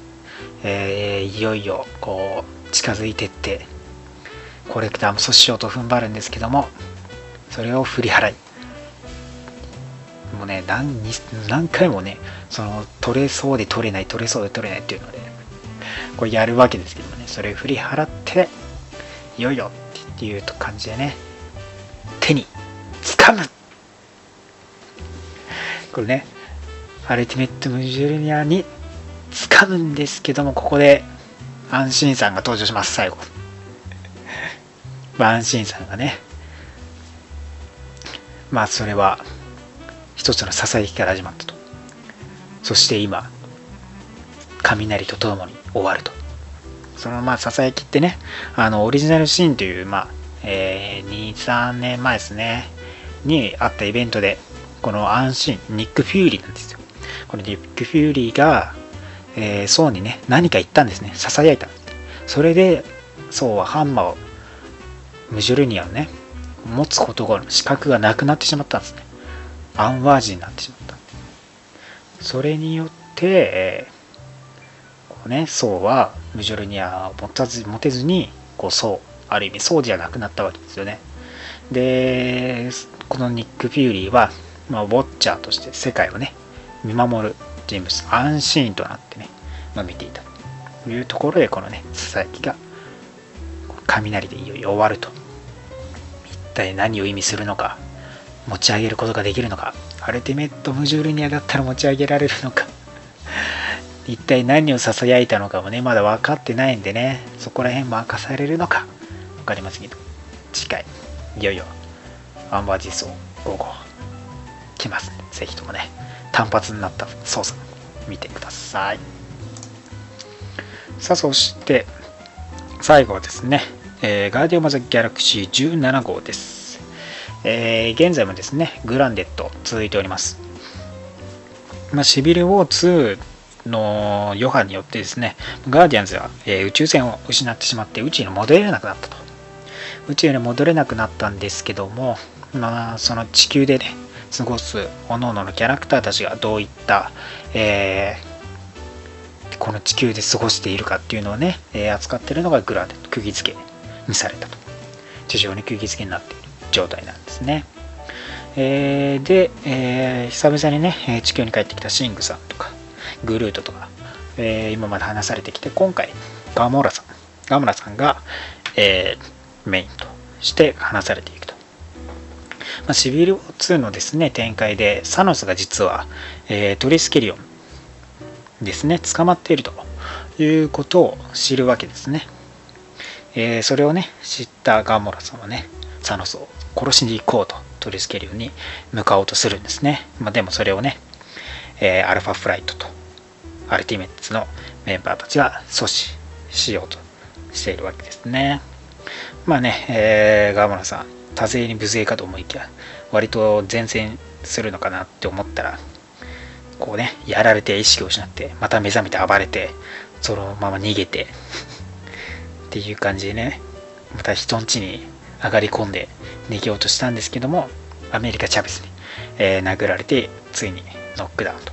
Speaker 3: えーいよいよ、こう、近づいてって、コレクターも阻止しようと踏ん張るんですけども、それを振り払い、もうね、何何回もね、その取れそうで取れない、取れそうで取れないっていうので、これやるわけですけどもね、それを振り払って、いよいよっていう感じでね、手に掴むこれね、アルティメットムジュルニアに掴むんですけども、ここで安心さんが登場します、最後。まあ、安心さんがね、まあ、それは一つのささやきから始まったと。そして今、雷とともに終わると。そのまあささやきってね、あのオリジナルシーンという、まあえー2、3年前ですね、にあったイベントで、この安心、ニック・フューリーなんですよ。このニック・フューリーが、えー、ソウにね、何か言ったんですね、ささやいた。それで、ソウはハンマーを、ムジュルニアをね、持つことが、資格がなくなってしまったんですね。アンワージになってしまった。それによって、こうね、ソウはムジョルニアを持たず持てずに、こう、ソウ、ある意味ソウじゃなくなったわけですよね。で、このニック・フューリーは、まあ、ウォッチャーとして世界をね、見守る人物、安心となってね、まあ、見ていたというところで、このね、ささやきが、雷でいよいよ終わると。体何を意味するのか、持ち上げることができるのか、アルティメット・ムジュールニアだったら持ち上げられるのか、*laughs* 一体何をささやいたのかもね、まだ分かってないんでね、そこら辺も明かされるのか、分かりませんけど、次回、いよいよ、アンバージーソー5号、来ますんで、ぜひともね、単発になった操作、見てください。さあ、そして、最後はですね、えーガーディオン・マザ・ギャラクシー17号です。えー現在もですね、グランデット続いております。まあ、シビル・ウォー2の余波によってですね、ガーディアンズは、えー宇宙船を失ってしまって宇宙に戻れなくなったと。宇宙に戻れなくなったんですけども、まあ、その地球でね、過ごす各々のキャラクターたちがどういった、えーこの地球で過ごしているかっていうのをね、えー扱ってるのがグランデット、釘付けにされたと。地上に釘付けになっている状態なんですね。えーで、えー久々にね、地球に帰ってきたシングさんとか、グルートとか、えー今まで話されてきて、今回、ガモラさん、ガモラさんが、えーメインとして話されていくと。まあ、シビル2のですね、展開で、サノスが実は、えートリスケリオンですね、捕まっているということを知るわけですね。えーそれをね、知ったガンモラさんはね、サノスを殺しに行こうとトリスケリオンに向かおうとするんですね。まあ、でもそれをね、えーアルファフライトとアルティメッツのメンバーたちが阻止しようとしているわけですね。まあね、えーガーモラさん、多勢に無勢かと思いきや、割と前線するのかなって思ったら、こうね、やられて意識を失って、また目覚めて暴れて、そのまま逃げて、っていう感じでね、また人ん家に上がり込んで逃げようとしたんですけども、アメリカ・チャベスに、えー殴られて、ついにノックダウンと。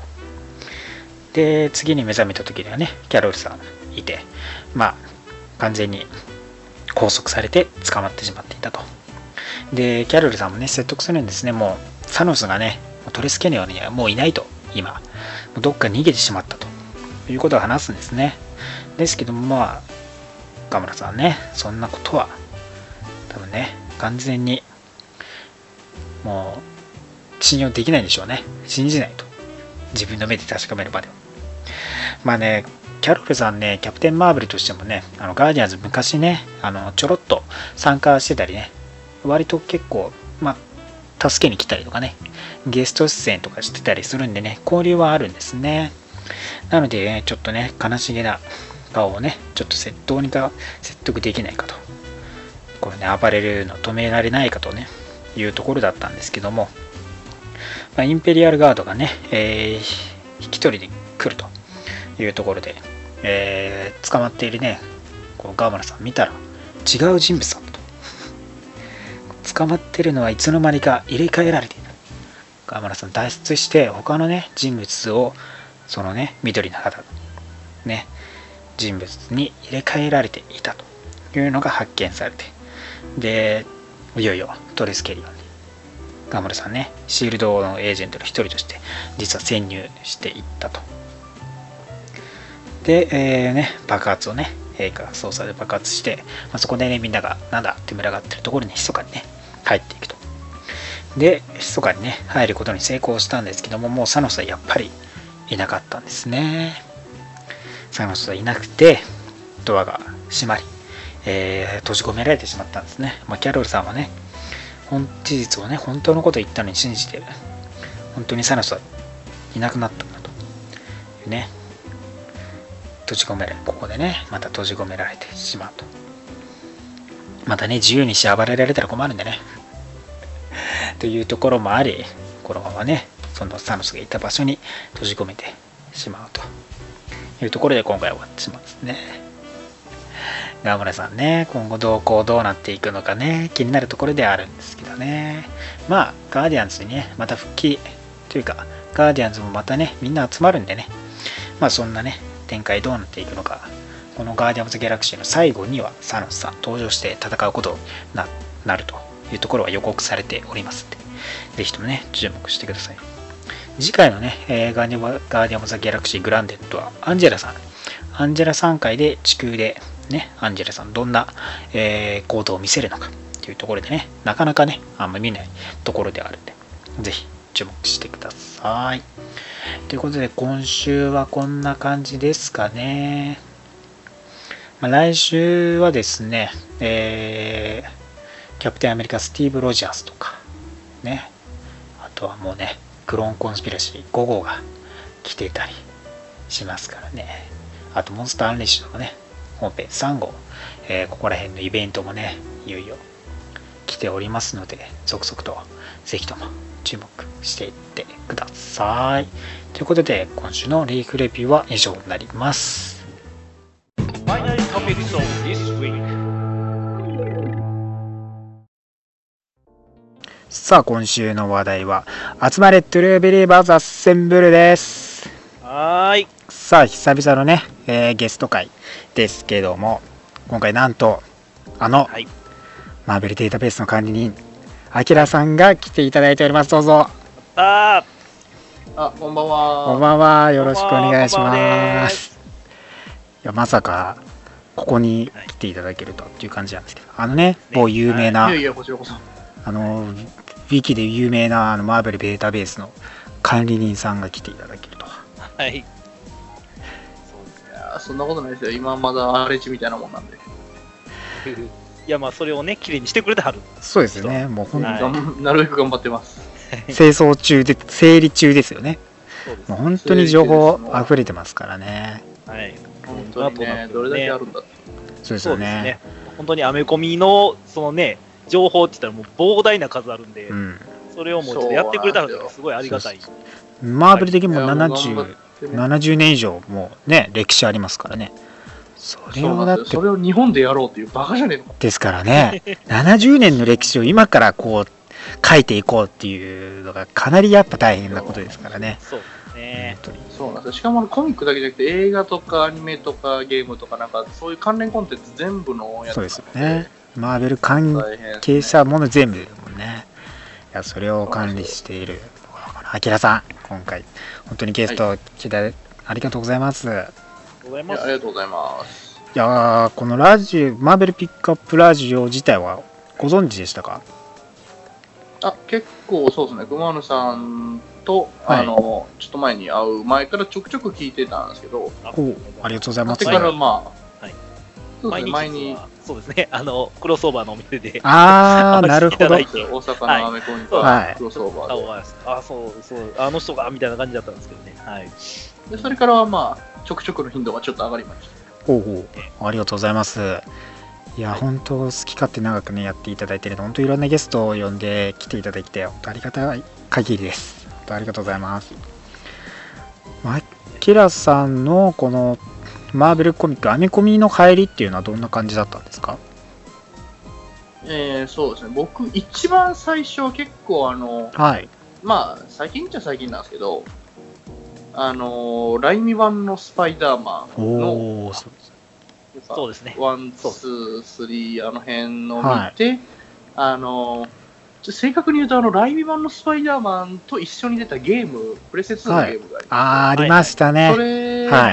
Speaker 3: で、次に目覚めた時にはね、キャロルさんいて、まあ、完全に拘束されて捕まってしまっていたと。で、キャロルさんもね、説得するんですね。もう、サノスがね、トレスケネオにはもういないと、今。もうどっか逃げてしまったということを話すんですね。ですけども、まあ、岡村さんね、そんなことは、多分ね、完全に、もう、信用できないんでしょうね。信じないと。自分の目で確かめるまでは。まあね、キャロルさんね、キャプテン・マーベルとしてもね、あのガーディアンズ昔ね、あのちょろっと参加してたりね、割と結構、まあ、助けに来たりとかね、ゲスト出演とかしてたりするんでね、交流はあるんですね。なので、ね、ちょっとね、悲しげな顔をね、ちょっと説どうにか説得できないかと。これね、暴れるの止められないかとね、いうところだったんですけども、まあ、インペリアルガードがね、えー引き取りに来るというところで、えー捕まっているね、このガーマラさん見たら違う人物だったと。捕まってるのはいつの間にか入れ替えられていた。ガーマラさん脱出して他のね、人物をそのね、緑の肌ね、人物に入れ替えられていたというのが発見されて、で、いよいよトレスケリオンにガムラさんね、シールドのエージェントの一人として、実は潜入していったと。で、えーね、爆発をね、陛下操作で爆発して、まあ、そこでね、みんなが、なんだって群がってるところに密かにね、入っていくと。で、密かにね、入ることに成功したんですけども、もうサノスはやっぱりいなかったんですね。サノスはいなくて、ドアが閉まり、えー閉じ込められてしまったんですね。まあ、キャロルさんはね、本事実をね、本当のことを言ったのに信じて、本当にサノスはいなくなったんだとね、閉じ込められ、ここでね、また閉じ込められてしまうと。またね、自由にし暴れられたら困るんでね。*laughs* というところもあり、このままね、そのサノスがいた場所に閉じ込めてしまうというところで今回終わってしまうんですね。川村さんね、今後どうこうどうなっていくのかね、気になるところではあるんですけどね。まあ、ガーディアンズにね、また復帰というか、ガーディアンズもまたね、みんな集まるんでね、まあそんなね、展開どうなっていくのか、このガーディアンズ・ギャラクシーの最後にはサノスさん登場して戦うことにななるというところは予告されておりますんで、ぜひともね、注目してください。次回のね、えーガーディアム・ザ・ギャラクシー・グランデッドはアンジェラさん。アンジェラ3回で地球でね、アンジェラさんどんな、えー行動を見せるのかっていうところでね、なかなかね、あんま見ないところであるんで、ぜひ注目してください。ということで、今週はこんな感じですかね。まあ、来週はですね、えーキャプテンアメリカスティーブ・ロジャースとか、ね、あとはもうね、クローンコンスピラシー5号が来てたりしますからね。あと、モンスターアンレッシュとかね、本編3号、えーここら辺のイベントもね、いよいよ来ておりますので、続々とぜひとも注目していってください。ということで、今週のリーフレビューは以上になります。さあ、今週の話題は、集まれトゥルービリーバーズアッセンブルです。
Speaker 4: はーい。
Speaker 3: さあ、久々のね、えーゲスト会ですけども、今回なんと、あの、
Speaker 4: はい。
Speaker 3: マーベルデータベースの管理人、アキラさんが来ていただいております。どうぞ。
Speaker 4: あ
Speaker 2: あ、こんばん
Speaker 3: こん
Speaker 2: は。
Speaker 3: ばんは。よろしくお願いしま。
Speaker 4: です
Speaker 3: いや、まさか、ここに来ていただけるとっていう感じなんですけど、あのね、某有名な、
Speaker 5: いやいや、こちらこそ。
Speaker 3: あの、ウィキで有名なあのマーベルデータベースの管理人さんが来ていただけると。
Speaker 4: はい。
Speaker 5: いやそんなことないですよ。今まだ荒れ地みたいなもんなんで。*laughs*
Speaker 4: いや、まあ、それをね、綺麗にしてくれてはる。
Speaker 3: そうですよね、もうほん、
Speaker 4: はい
Speaker 5: がんなるべく頑張ってます。*laughs*
Speaker 3: 清掃中で、整理中ですよね。もう本当に情報溢れてますからね。
Speaker 4: はい。
Speaker 5: 本当にね、どれだけあるんだ。
Speaker 3: そうですよ
Speaker 4: そうですね
Speaker 3: ね。。
Speaker 4: 本当にアメコミの、そのね、情報って言ったらもう膨大な数あるんで、
Speaker 3: うん。
Speaker 4: それをもうちょっとやってくれたのがすごいありがたい。
Speaker 3: マーベル的にも
Speaker 5: いやもう頑張
Speaker 3: 70、
Speaker 5: ってね
Speaker 3: 70年以上もうね、歴史ありますからね。それをだって。
Speaker 5: それを日本でやろうっていうバカじゃねえのか。
Speaker 3: ですからね、*laughs* 70年の歴史を今からこう書いていこうっていうのがかなりやっぱ大変なことですからね。
Speaker 4: そうですね。
Speaker 5: そうなんですよ。しかもコミックだけじゃなくて映画とかアニメとかゲームとかなんかそういう関連コンテンツ全部のやつ
Speaker 3: そうですよね。マーベル関係者もの全部ですもんね。いや、それを管理している、あきらさん、今回、本当にゲスト来てありがとうございます。い
Speaker 4: ありがとうござい
Speaker 5: いや
Speaker 4: ます
Speaker 5: ありがとうございます。
Speaker 3: やー、このラジオ、マーベルピックアップラジオ自体はご存知でしたか？
Speaker 5: あ、結構そうですね。熊野さんと、
Speaker 3: はい
Speaker 5: あの、ちょっと前に会う前からちょくちょく聞いてたんですけど、
Speaker 3: ありがとうございます
Speaker 5: それ。からまあ、
Speaker 4: はい
Speaker 5: そうですね、前に、
Speaker 4: そうですね、*laughs* あの、クロスオーバーのお店で、
Speaker 3: あー、*laughs* なるほど
Speaker 5: 大阪のアメコミと
Speaker 3: はい
Speaker 5: クロスオーバーで、
Speaker 4: あお会いあ、そうそう、あの人が、みたいな感じだったんですけどね。はい。
Speaker 5: でそれからはまあ、ちょくちょくの頻度がちょっと上がりました。
Speaker 3: ほうほう。ありがとうございます。いや、本当好き勝手長くね、やっていただいてるので、本当いろんなゲストを呼んで来ていただいて、本当ありがたい限りです。本当ありがとうございます。マキラさんのこのマーベルコミック、アメコミの入りっていうのはどんな感じだったんですか？
Speaker 5: えー、そうですね、僕、一番最初は結構、あの、
Speaker 3: はい。
Speaker 5: まあ、最近っちゃ最近なんですけど、あの、ライミ版のスパイダーマンの、
Speaker 3: おお、そう
Speaker 4: そうですね。
Speaker 5: one、two、three、あの辺の見て、あの、ちょ正確に言うと、あの、ライミ版のスパイダーマンと一緒に出たゲーム、プレセ2のゲームがありま
Speaker 3: あー、ありましたね。
Speaker 5: それで、
Speaker 3: は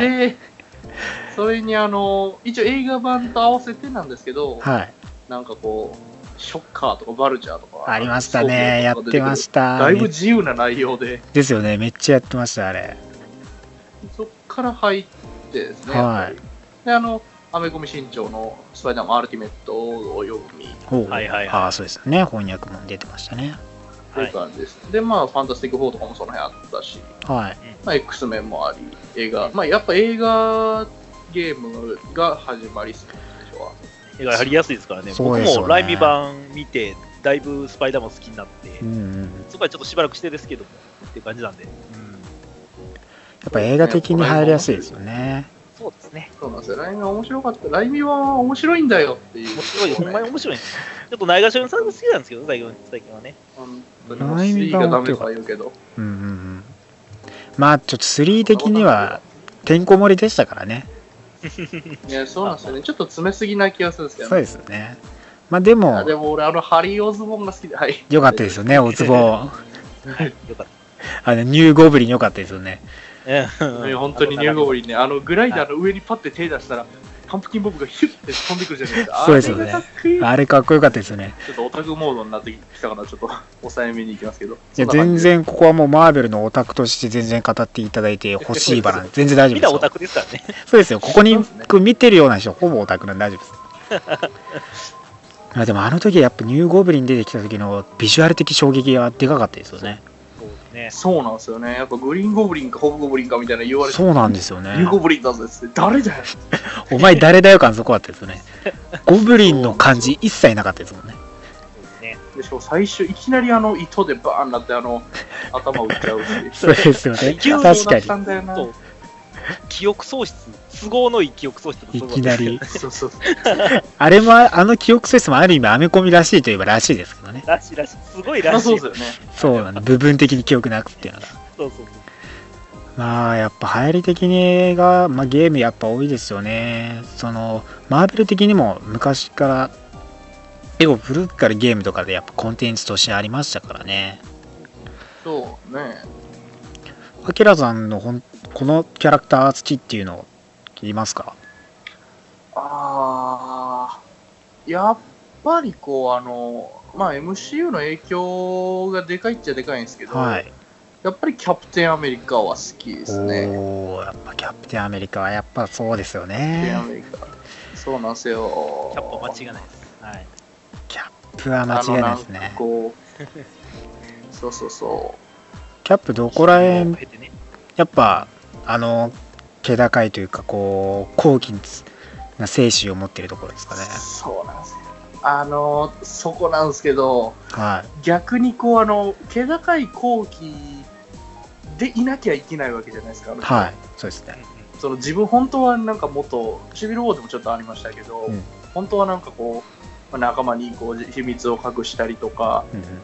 Speaker 5: それにあの、一応映画版と合わせてなんですけど、
Speaker 3: はい。
Speaker 5: なんかこう、ショッカーとかバルチャーとか、
Speaker 3: ありましたね。やってました。
Speaker 5: だいぶ自由な内容で、
Speaker 3: ですよね。めっちゃやってました、あれ。
Speaker 5: そっから入ってですね、
Speaker 3: はい
Speaker 5: で、あの、アメコミ新潮のスパイダーマンアルティメットを読み
Speaker 4: はいはいはい
Speaker 3: ああ、そうですよね。翻訳も出てましたね。
Speaker 5: という感じです。で、まあ、ファンタスティック4とかもその辺あったし、
Speaker 3: はい。
Speaker 5: まあ、X メンもあり、映画、まあ、やっぱ映画ゲームが始まりっすね、最初は。
Speaker 4: 絵がやりやすいですからね。
Speaker 3: ね
Speaker 4: もライブ版見て、だいぶスパイダーマン好きになって
Speaker 3: うん、うん。
Speaker 4: そこはちょっとしばらくしてですけども、っていう感じなんで。うん。
Speaker 3: やっぱ映画的に入りやすいですよね。
Speaker 4: そうですね。
Speaker 5: そうなんですよ。ライミは面白かった。ライミは面白いんだよっていう。
Speaker 4: 面白い、ほんまに面白い。ちょっとないがしろのさんが好きなんですけど、最近最近はね。
Speaker 5: 本当にもう3がダメとか言うけど。
Speaker 3: うんうんうん。まあ、ちょっと3的には、てんこ盛りでしたからね。
Speaker 5: いや、そうなんですよね。ちょっと詰めすぎな気がするんですけど、
Speaker 3: そうですよね。まあでも
Speaker 5: あ、でも俺、あの、ハリー・オズボンが好きで、はい。
Speaker 3: 良かったですよね、おつぼ。
Speaker 4: はい。よかっ
Speaker 3: あの、ニューゴブリン良かったですよね
Speaker 5: 本当にニューゴブリンね、あの、グライダーの上にパッて手出したら、パンプキンボブがヒュッて飛んでくるじゃないですか。
Speaker 3: そうですよね
Speaker 5: あれがかっこ
Speaker 3: よかったですよね。
Speaker 5: ちょっとオタクモードになってきたから、ちょっと抑えめに行きますけど。
Speaker 3: いや、全然ここはもうマーベルのオタクとして全然語っていただいて欲しい場なんで、*laughs* 全然大丈夫ですよ
Speaker 4: みんなオ。タクですからね。
Speaker 3: そうですよ。ここに見てるような人、ほぼオタクなんで大丈夫です。あでもあの時やっぱニューゴブリン出てきた時のビジュアル的衝撃はでかかったですよね。
Speaker 4: ね。
Speaker 5: そうなんですよね。やっぱグリーンゴブリンかホブゴブリンかみたいな言われて、
Speaker 3: そうなんですよね
Speaker 5: ニュー。ゴブリンだぜって、誰だよ *laughs*
Speaker 3: お前誰だよ感そこあったですよね。*laughs* ゴブリンの感じ一切なかったですもんね。
Speaker 4: ね。
Speaker 5: でしかも最初、いきなりあの糸でバーンなって、あの、*laughs* 頭打っちゃうし。
Speaker 3: そうですよね。確か
Speaker 5: そうなったんだよな。
Speaker 4: そう記憶喪失、都合のいい記憶喪失。
Speaker 3: いきなり。
Speaker 5: そうそうそう。
Speaker 3: あれも、あの記憶喪失もある意味アメコミらしいといえばらしいですけどね。
Speaker 4: らしいらしい。すごいらしい。
Speaker 5: そうですよね。
Speaker 3: そうなんだ。部分的に記憶なくっていうのが。
Speaker 4: そうそうそう。
Speaker 3: まあやっぱ入り的に映画、まあ、ゲームやっぱ多いですよね。そのマーベル的にも昔から結構古くからゲームとかでやっぱコンテンツとしてありましたからね。
Speaker 5: そうね。
Speaker 3: アキラさんのほんこのキャラクター好きっていうのいますか？
Speaker 5: あやっぱりこう、あの、まあ MCU の影響がでかいっちゃでかいんですけど、
Speaker 3: はい。
Speaker 5: やっぱりキャプテンアメリカは好きですね。
Speaker 3: おおやっぱキャプテンアメリカはやっぱそうですよ
Speaker 5: キャプテンア
Speaker 3: ね。
Speaker 5: メリカ。そうなんですよ。
Speaker 4: キャップ間違いないです。はい。
Speaker 3: キャップは間違いないですね。
Speaker 5: こう、そうそうそ
Speaker 3: キャップどこら
Speaker 4: を
Speaker 3: 辺？
Speaker 4: 経てね
Speaker 3: やっぱあの気高いというかこう高貴な精神を持っているところですか
Speaker 5: う。
Speaker 3: ね。
Speaker 5: そうなんですよ。あの、そこなんですけど、
Speaker 3: はい。
Speaker 5: 逆にこう、あの、気高い後期でいなきゃいけないわけじゃないですか。
Speaker 3: はい。そうですね。
Speaker 5: その自分本当はなんかもっとシビルウォーでもちょっとありましたけど、
Speaker 3: うん
Speaker 5: 本当はなんかこう、まあ仲間にこう秘密を隠したりとか、
Speaker 3: うんうんうん
Speaker 5: ま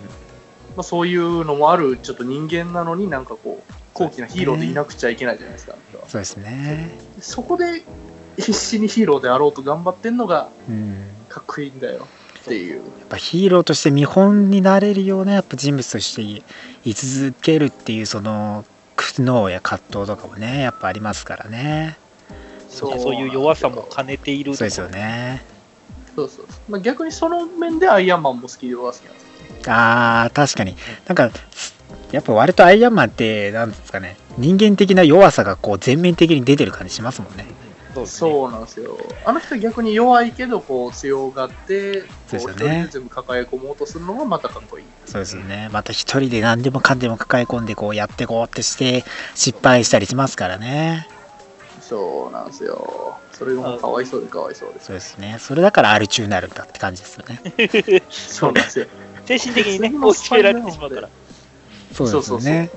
Speaker 5: あ、そういうのもあるちょっと人間なのになんかこう高貴なヒーローでいなくちゃいけないじゃないですか。
Speaker 3: そうですね。
Speaker 5: そこで必死にヒーローであろうと頑張ってんのが
Speaker 3: うん。や
Speaker 5: かっこいいんだよっていう。
Speaker 3: っぱヒーローとして見本になれるようなやっぱ人物としてい居続けるっていうその苦悩や葛藤とかもねやっぱありますからね。
Speaker 4: そうそういう弱さも兼ねている
Speaker 3: そうですよね。
Speaker 5: そうそうそうまあ、逆にその面でアイアンマンも好きでは好きなんですよ。
Speaker 3: あー確かになんかやっぱ割とアイアンマンってなんですかね人間的な弱さがこう全面的に出てる感じしますもんね。
Speaker 4: そうね
Speaker 5: そうなんですよ。あの人は逆に弱いけどこう強がって、こう一
Speaker 3: そうですよね
Speaker 5: 人で全部抱え込もうとするのがまたかっこいい。
Speaker 3: そうですよね。また一人で何でもかんでも抱え込んでこうやってこうってして失敗したりしますからね。
Speaker 5: そうなんですよ。それがもうかわいそうでかわいそうです。
Speaker 3: そうですね。それだからアル中になるんだって感じですよね。*laughs* *laughs*
Speaker 5: そうなんですよ。
Speaker 4: 精神的にね、
Speaker 5: 次の
Speaker 4: こう決められてしまうから。
Speaker 3: そうですよね。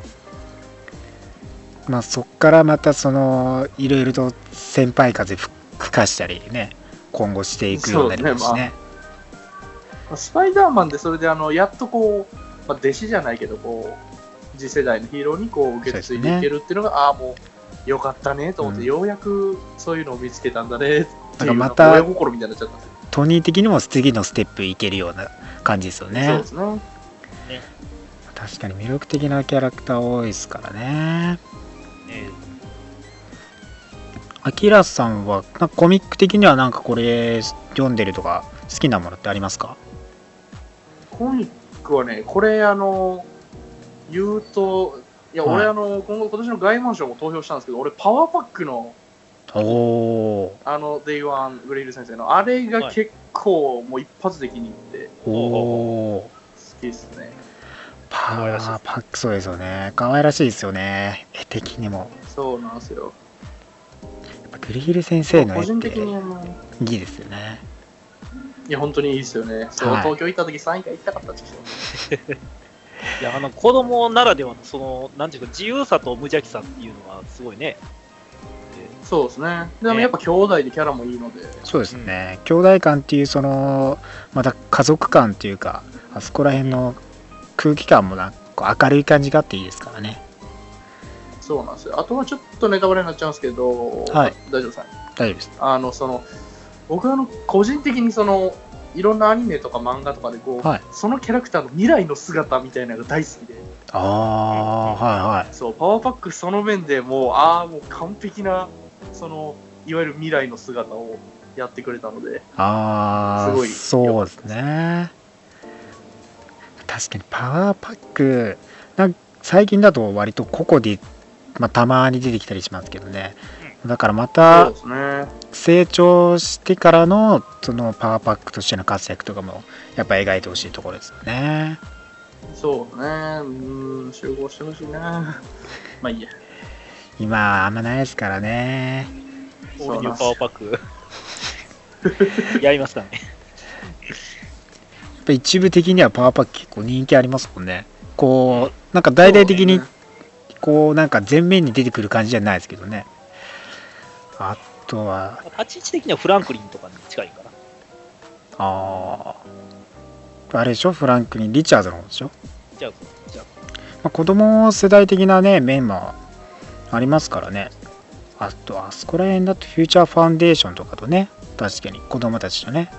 Speaker 3: まあそっからまたそのいろいろと先輩風吹かしたりね今後していくようになりますし
Speaker 5: そう
Speaker 3: ね。
Speaker 5: スパイダーマンでそれであのやっとこう、まあ、弟子じゃないけどこう次世代のヒーローにこう受け継いでいけるっていうのが、ああもうよかったねと思って、
Speaker 3: うん
Speaker 5: ようやくそういうのを見つけたんだねっていう
Speaker 3: また
Speaker 5: 親心みたいになっちゃった
Speaker 3: トニー的にも次のステップいけるような感じですよ
Speaker 5: そう
Speaker 3: ね
Speaker 5: で。すね。
Speaker 3: 確かに魅力的なキャラクター多いですからね。
Speaker 4: ね。
Speaker 3: アキラさんはコミック的にはなんかこれ読んでるとか好きなものってありますか？
Speaker 5: コミックはね、これあの、言うと、いや、
Speaker 3: はい。
Speaker 5: 俺あの、今後今年のガイマン賞も投票したんですけど、俺パワーパックの
Speaker 3: おお
Speaker 5: あの、デイワングリヒル先生の、あれが
Speaker 4: はい。
Speaker 5: 結構もう一発で気に入って
Speaker 3: ーおー。
Speaker 5: 好きですね。
Speaker 3: パワーパックそうですよね。可愛らしいですよね。絵的にも。
Speaker 5: そうなんですよ。
Speaker 3: やっぱグリール先生の絵
Speaker 5: 個
Speaker 3: って
Speaker 5: 人的にあ。の、
Speaker 3: いいですよね。
Speaker 5: いや、本当にいいですよね。そう、
Speaker 3: はい
Speaker 5: 東京行った時3位会行きたかったです *laughs*
Speaker 4: いや、あの、子供ならではの、その、なんていうか、自由さと無邪気さっていうのが、すごいね。
Speaker 5: そうですね。でも
Speaker 4: ね。
Speaker 5: やっぱ兄弟でキャラもいいので、
Speaker 3: そうですね、兄弟感っていうそのまた家族感っていうかあそこら辺の空気感もなんか明るい感じがあっていいですからね。
Speaker 5: そうなんですよ。あとはちょっとネタバレになっちゃうんですけど、
Speaker 3: はい。
Speaker 5: 大丈夫ですか
Speaker 3: 大丈夫です。
Speaker 5: あの、その、僕はあの、個人的にその、いろんなアニメとか漫画とかでこう、
Speaker 3: はい。
Speaker 5: そのキャラクターの未来の姿みたいなのが大好きで、
Speaker 3: ああはいはい。
Speaker 5: そう、パワーパックその面でもう、ああ、もう完璧な、その、いわゆる未来の姿をやってくれたので、
Speaker 3: ああ
Speaker 5: すごい
Speaker 3: そうですね確かにパワーパックなん最近だと割と個々で、まあ、たまに出てきたりしますけどねだからま
Speaker 5: そう
Speaker 3: た
Speaker 5: ですね。
Speaker 3: 成長してからのそのパワーパックとしての活躍とかもやっぱ描いてほしいところですよね
Speaker 5: そうね。うーん、集合してほしいな。*laughs* まあいいや。
Speaker 3: 今はあんまないですからね
Speaker 4: オールニューパワーパック。*laughs* *laughs* やりますかね。
Speaker 3: ぱ一部的にはパワーパック結構人気ありますもんね。こうなんか大々的にこうなんか前面に出てくる感じじゃないですけどね。あとは
Speaker 4: 立ち位置的にはフランクリンとかに近いかな。
Speaker 3: あああれでしょ？フランクリン・リチャードの方でしょ、
Speaker 4: じゃあ、じゃあ、
Speaker 3: まあ、子供世代的なね面もありますからね。あとあそこら辺だとフューチャーファンデーションとかとね。確かに子供たちとね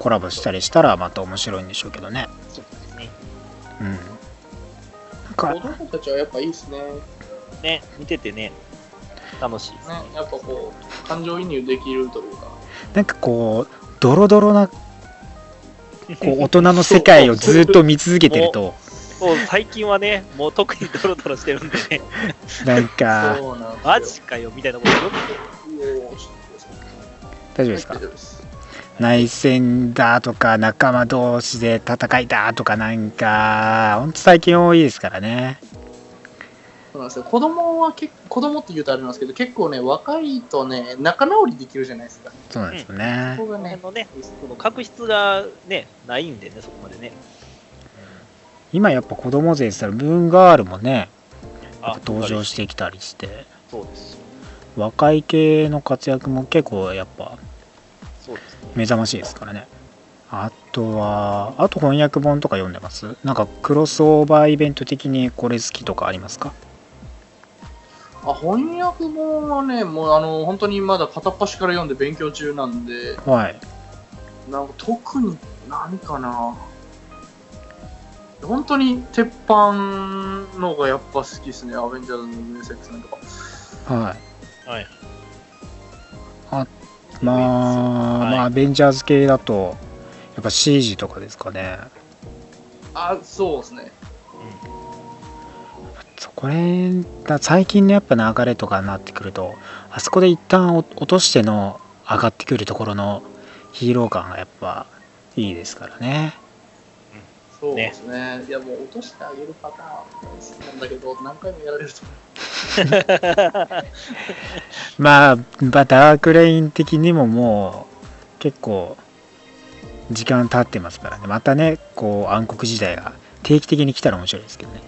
Speaker 3: コラボしたりしたらまた面白いんでしょうけどね。
Speaker 4: そうですね。
Speaker 3: うん。なんか
Speaker 5: 子供たちはやっぱいいですね。
Speaker 4: ね、見ててね、楽しい。ですね。
Speaker 5: ね、やっぱこう、感情移入できるというか。
Speaker 3: なんかこうドロドロな *laughs* こう大人の世界をずっと見続けてると。
Speaker 4: そう、最近はね、もう特にドロドロしてるんでね、*laughs*
Speaker 3: なんか
Speaker 4: マジかよみたいなこと
Speaker 3: 大丈夫ですか？
Speaker 5: 大丈夫です
Speaker 3: 内戦だとか仲間同士で戦いだとかなんかほんと最近多いですからね
Speaker 5: そうなんですよ子供はけ子供って言うとあれなんですけど結構ね若いとね仲直りできるじゃないですか
Speaker 3: そうなんですよね
Speaker 5: そこがね
Speaker 4: このね、その確執がね、ないんでね、そこまでね。
Speaker 3: 今やっぱ子供勢って言ったらムーンガールもね
Speaker 4: あ
Speaker 3: 登場してきたりして
Speaker 4: そうです。
Speaker 3: 若い系の活躍も結構やっぱ。目覚ましいですからね。あとはあと翻訳本とか読んでます？なんかクロスオーバーイベント的にこれ好きとかありますか？
Speaker 5: あ翻訳本はねもうあの本当にまだ片っ端から読んで勉強中なんで。
Speaker 3: はい。
Speaker 5: なんか特に何かな。本当に鉄板のがやっぱ好きですね。アベンジャーズの名作戦とか。
Speaker 3: はい。
Speaker 4: はい。
Speaker 3: まあ、
Speaker 4: はい。
Speaker 3: まあアベンジャーズ系だとやっぱ CG とかですかね。
Speaker 5: あそうですね。
Speaker 3: そこれだ最近のやっぱ流れとかになってくるとあそこで一旦落落としての上がってくるところのヒーロー感がやっぱいいですからね。
Speaker 5: そうですね。いやもう落としてあげるパターンなんだけど何回もやられると *laughs*
Speaker 3: まあ、まあ、ダークレイン的にももう結構時間経ってますからねまたねこう暗黒時代が定期的に来たら面白いですけどね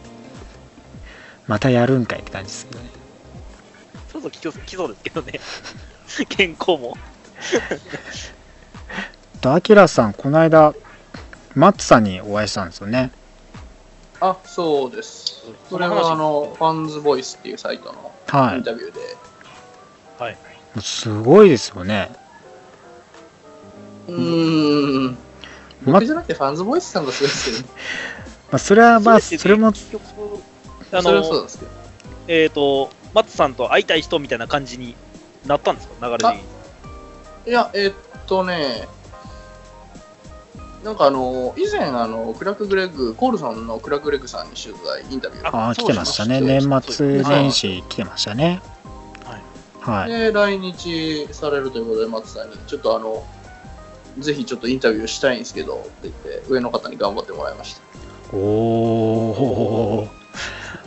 Speaker 3: またやるんかいって感じですけどね
Speaker 4: そうそう来そう来そうですけどね。*laughs* 健康も。
Speaker 3: とアキラさんこの間マッツさんにお会いしたんですよね
Speaker 5: あそうです。それはあのファンズボイスっていうサイトのイン
Speaker 3: はい
Speaker 5: タビューで、
Speaker 4: はい。
Speaker 3: すごいですよね。
Speaker 5: うーん。
Speaker 3: ま
Speaker 5: 僕じゃなくてファンズボイスさんがすごいですけどね。*laughs*
Speaker 3: まあ、それはまあそれも。
Speaker 4: 結局あ
Speaker 5: それはそう
Speaker 4: の、
Speaker 5: ですけど。
Speaker 4: えっ、と、マッツさんと会いたい人みたいな感じになったんですか、流れ的に。
Speaker 5: いやえっとねなんかあの以前あのクラック・グレッグコールソンのクラック・グレッグさんに取材インタビュー。
Speaker 3: ああ来てましたね。年末年始来てましたね。はい。
Speaker 5: で来日されるということで松さんにちょっとあのぜひちょっとインタビューしたいんですけどって言って上の方に頑張ってもらいました。
Speaker 3: おお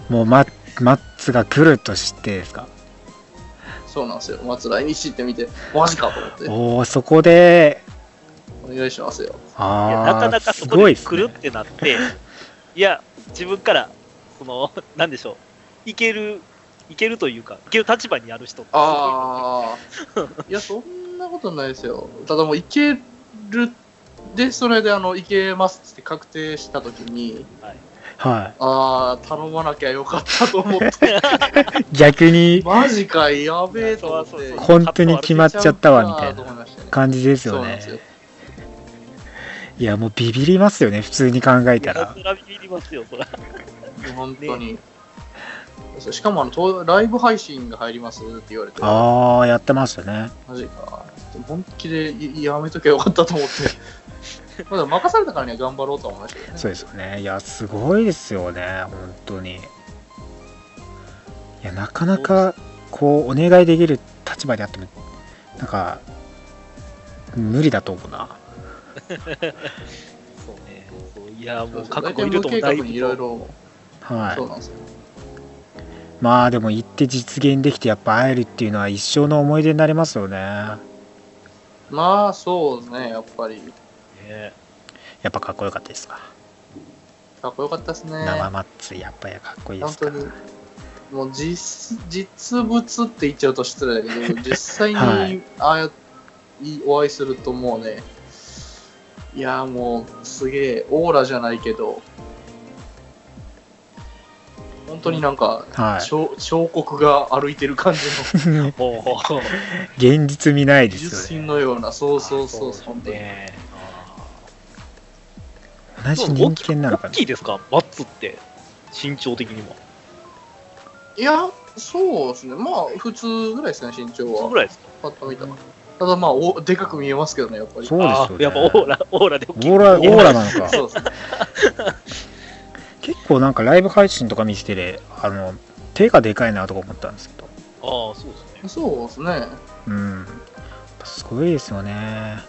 Speaker 3: もうママッツが来ると知ってですか？
Speaker 5: そうなんですよ。松来日って見てマジかと思って。
Speaker 3: おおそこで
Speaker 5: お願いしますよ。
Speaker 3: ああ
Speaker 4: いやなかなかそこ
Speaker 3: すごいっす
Speaker 4: で来るっ
Speaker 3: ね
Speaker 4: てなって、いや、自分から、その、*laughs* なんでしょう、いける、いけるというか、いける立場にある人って
Speaker 5: ああいやそんなことないですよ。ただもういけるでそれであのいけますって確定した時に
Speaker 3: は
Speaker 5: ああ頼まなきゃよかったと思って。
Speaker 3: い *laughs* 逆に
Speaker 5: マジかやべえと思って。
Speaker 3: 本当に決まっちゃったわみたいな感じですよね。
Speaker 5: そうなんですよ
Speaker 3: いやもうビビりますよね普通に考えたら
Speaker 4: そらビビりますよ、そら。
Speaker 5: 本当に。しかもあのとライブ配信が入りますって言われて、
Speaker 3: ああやってましたね
Speaker 5: マジか。本気でいやめときゃよかったと思って。*laughs* まだ任されたからには頑張ろうと思いましたけどね。
Speaker 3: そうですよねいやすごいですよね本当にいやなかなかこうお願いできる立場であってもなんか無理だと思うな
Speaker 4: そうね。そういや、も
Speaker 5: そう
Speaker 4: 覚悟いるとも
Speaker 5: 計画にいろいろ、
Speaker 3: はい
Speaker 5: そうなんですよ。
Speaker 3: まあでも行って実現できてやっぱ会えるっていうのは一生の思い出になりますよねや
Speaker 5: まあそうですね、やっぱり。
Speaker 4: ね
Speaker 3: っぱかっこよかったですか、
Speaker 5: かっこよかったですね。
Speaker 3: 生マッツやっぱりかっこいいですか
Speaker 5: 本当に。もう実実物って言っちゃうと失礼だけど、*laughs* 実際に
Speaker 3: はい
Speaker 5: ああやいお会いするともうね、いやーもうすげえ、オーラじゃないけど、本当になんか、
Speaker 3: はい
Speaker 5: 彫彫刻が歩いてる感じの *laughs*
Speaker 3: 現実見ないですよね
Speaker 5: 品のような、そうそうそう、
Speaker 4: です
Speaker 5: 本当に。
Speaker 4: ね。
Speaker 3: 同じ人間なのか
Speaker 4: 大きいですか、バッツって、身長的にも。
Speaker 5: いや、そうですね、まあ普通ぐらいですね、身長は。
Speaker 4: そうぐらいですか？
Speaker 5: パッと見たら。ただまあお、でかく見えますけどね、やっぱり。
Speaker 3: そうですよね
Speaker 4: やっぱオーラ、オーラで大きい
Speaker 3: オーラオーラなのか *laughs*
Speaker 5: そうですね。
Speaker 3: 結構なんかライブ配信とか見ててあの手がでかいなとか思ったんですけど
Speaker 4: ああ、そうですね。
Speaker 5: そうですね。
Speaker 3: うんすごいですよね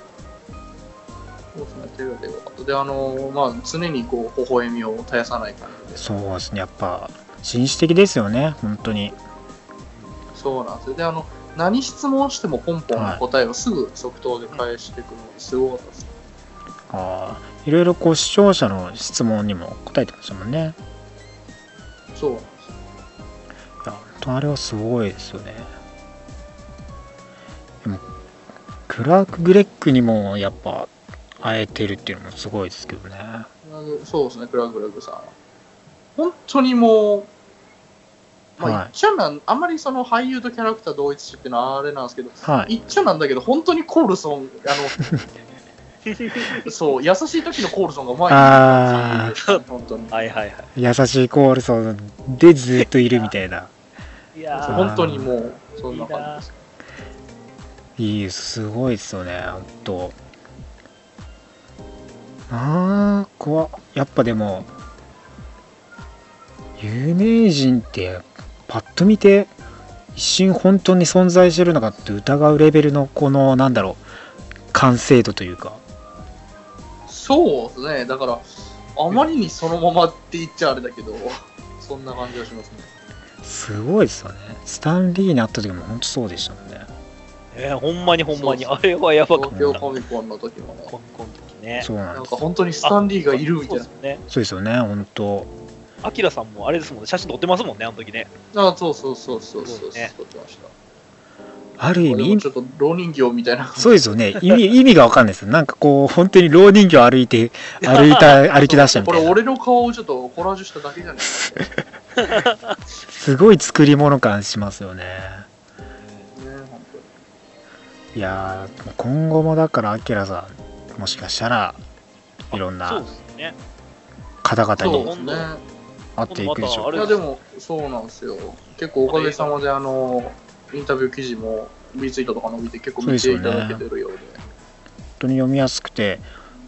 Speaker 5: そうですね、手がでかか。で、あの、まあ、常にこう、微笑みを絶やさない感じで。
Speaker 3: そうですねやっぱ紳士的ですよね本当に
Speaker 5: そうなんですよ。で、あの、何質問してもポンポンの答えをすぐ即答で返してくるのですごかったですね。
Speaker 3: ああいろいろこう視聴者の質問にも答えてましたもんね
Speaker 5: そうなんですよ。
Speaker 3: いや本当あれはすごいですよねでもクラーク・グレッグにもやっぱ会えてるっていうのもすごいですけどね
Speaker 5: そうですね、クラーク・レッグさん。本当にもう、まあ、
Speaker 3: はい。
Speaker 5: 言っちゃなん、あんまりその俳優とキャラクター同一してっていうのはあれなんですけど、
Speaker 3: はい。
Speaker 5: 言っちゃなんだけど、本当にコールソン、あの、*laughs* そう、優しい時のコールソンがうまい。
Speaker 3: あ
Speaker 5: ー。本当に。
Speaker 4: はいはいは
Speaker 3: 優しいコールソンでずっといるみたいな。い
Speaker 4: いやー。
Speaker 5: 本当にもう、そんな感じです。
Speaker 3: いいですすごいですよねほんと。なんかやっぱでも有名人ってパッと見て一瞬本当に存在してるのかって疑うレベルのこのなんだろう完成度というか
Speaker 5: そうですね、だから、あまりにそのままって言っちゃあれだけど、そんな感じがしますね。
Speaker 3: すごいですよねスタンリーに会った時も本当そうでしたもんね
Speaker 4: えーほんまにほんまに、あれはやばかった。
Speaker 5: 東京コミコンの時もね、
Speaker 4: コンコンの時ね。
Speaker 3: そうなんです
Speaker 5: なんか本当にスタンリーがいるみたいな
Speaker 4: そう。ですね。
Speaker 3: そうですよね本当
Speaker 4: アキラさんもあれですもんね、写真撮ってますもんね、あの時ね。
Speaker 5: あそうそうそうそうそう、
Speaker 4: そうね
Speaker 5: 撮ってました。
Speaker 3: ある意味
Speaker 5: ちょっと老人形みたいな。
Speaker 3: そうですよね。意味、意味がわかんないですよ。なんかこう、本当に老人形歩いて、*laughs* 歩いた、歩き出したみ
Speaker 5: これ
Speaker 3: たいな。
Speaker 5: 俺の顔をちょっとコラージュしただけじゃないか *laughs*
Speaker 3: すごい作り物感しますよね。いやー、今後もだから、アキラさん、もしかしたら、いろん
Speaker 4: そう
Speaker 3: な。方々
Speaker 5: 当に。ね。
Speaker 3: 会っていくでしょう。
Speaker 4: あれ
Speaker 5: いや、でも、そうなんですよ。結構おかげさまで、あの、インタビュー記事も、リツイートとか伸びて結構見ていただけてるようで。
Speaker 3: 本当に読みやすくて、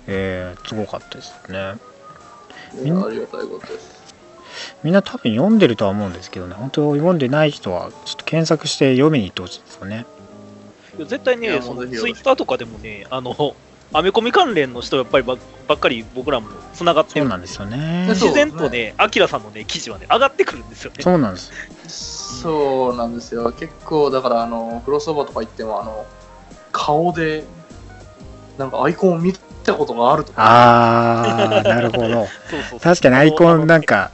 Speaker 3: えー、すごかったですね。
Speaker 5: いやありがたいことです。
Speaker 3: みんな多分読んでるとは思うんですけどね、本当読んでない人は、ちょっと検索して読みに行ってほしいですよね。
Speaker 4: 絶対ね、そのツイッターとかでもね、あの、アメコミ関連の人やっぱりばばっかり僕らも繋がってる
Speaker 3: そうなんですよね
Speaker 4: 自然とね、アキラさんのね、記事はね、上がってくるんですよね。
Speaker 3: そうなんです。
Speaker 5: そうなんですよ。結構、だから、あの、クロスオーバーとか行っても、あの、顔で、なんかアイコンを見たことがあるとか。
Speaker 3: あー、なるほど。
Speaker 4: そうそうそう
Speaker 3: 確かにアイコンなんか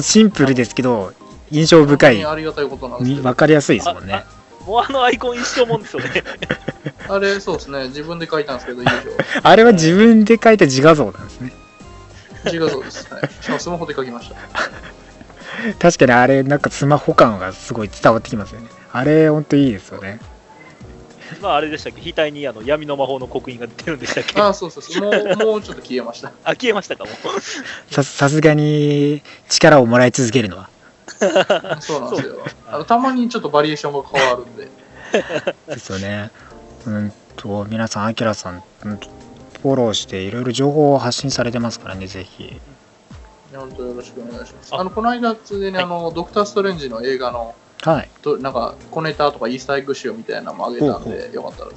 Speaker 3: シンプルですけど印象深い
Speaker 5: ありがたいことなんですけど。
Speaker 3: み分かりやすいですもんね
Speaker 4: もうあのアイコン一生もんですよね。*laughs*
Speaker 5: あれ、そうですね。自分で書いたんですけど、いいでしょ
Speaker 3: あれは自分で描いた自画像なんですね
Speaker 5: う。違うそうです。はい。しかもスマホで書きました。*laughs*
Speaker 3: 確かにあれなんかスマホ感がすごい伝わってきますよねあれほんといいですよね
Speaker 4: まああれでしたっけ、額にあの闇の魔法の刻印が出てるんでしたっけ？
Speaker 5: あ、そうそうそう。もう、もうちょっと消えました。*laughs*
Speaker 4: あ、消えましたか？もう。
Speaker 3: ささすがに力をもらい続けるのは *laughs*
Speaker 5: そうなんですよ。あのたまにちょっとバリエーションが変わるんで。*laughs*
Speaker 3: ですよね。うんと皆さんアキラさんうんフォローしていろいろ情報を発信されてますからねぜひ。
Speaker 5: いや本当よろしくお願いします。
Speaker 4: あ。
Speaker 5: あの、この間、ついでに、
Speaker 4: はい。
Speaker 5: あの、ドクター・ストレンジの映画の、
Speaker 3: はい。
Speaker 5: となんか、コネタとかイースターエッグ集みたいなのもあげたん
Speaker 3: ほうほ
Speaker 5: で、よかったらぜ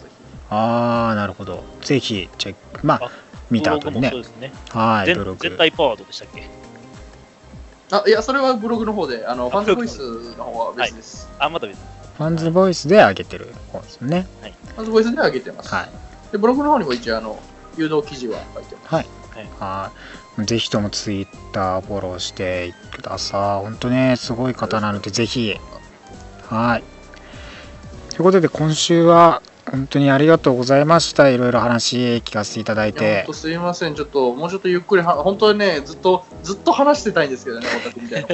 Speaker 3: ああなるほど。ぜひチェック。まあ
Speaker 4: あ
Speaker 3: 見た後にね。
Speaker 4: ね。全
Speaker 3: はいブログ
Speaker 4: 絶対パワードでしたっけ？
Speaker 5: ひ。あ、いや、それはブログの方で、あの、ファンズボイスの方は別です。
Speaker 4: あ、また別。
Speaker 3: ファンズボイスで上げてる方ですよね
Speaker 5: ファンズボイスで上げてます。
Speaker 3: はい
Speaker 5: で、ブログの方にも一応、あの、誘導記事は書いてます。
Speaker 3: はいはい。ぜひともツイッターフォローしてください。本当ね、すごい方なので、ぜひ。はい。ということで、今週は本当にありがとうございました。いろいろ話聞かせていただい
Speaker 5: いや
Speaker 3: て
Speaker 5: 本当。すいません、ちょっともうちょっとゆっくりは、本当にね、ずっとずっと話してたいんですけどね、オタクみたいな。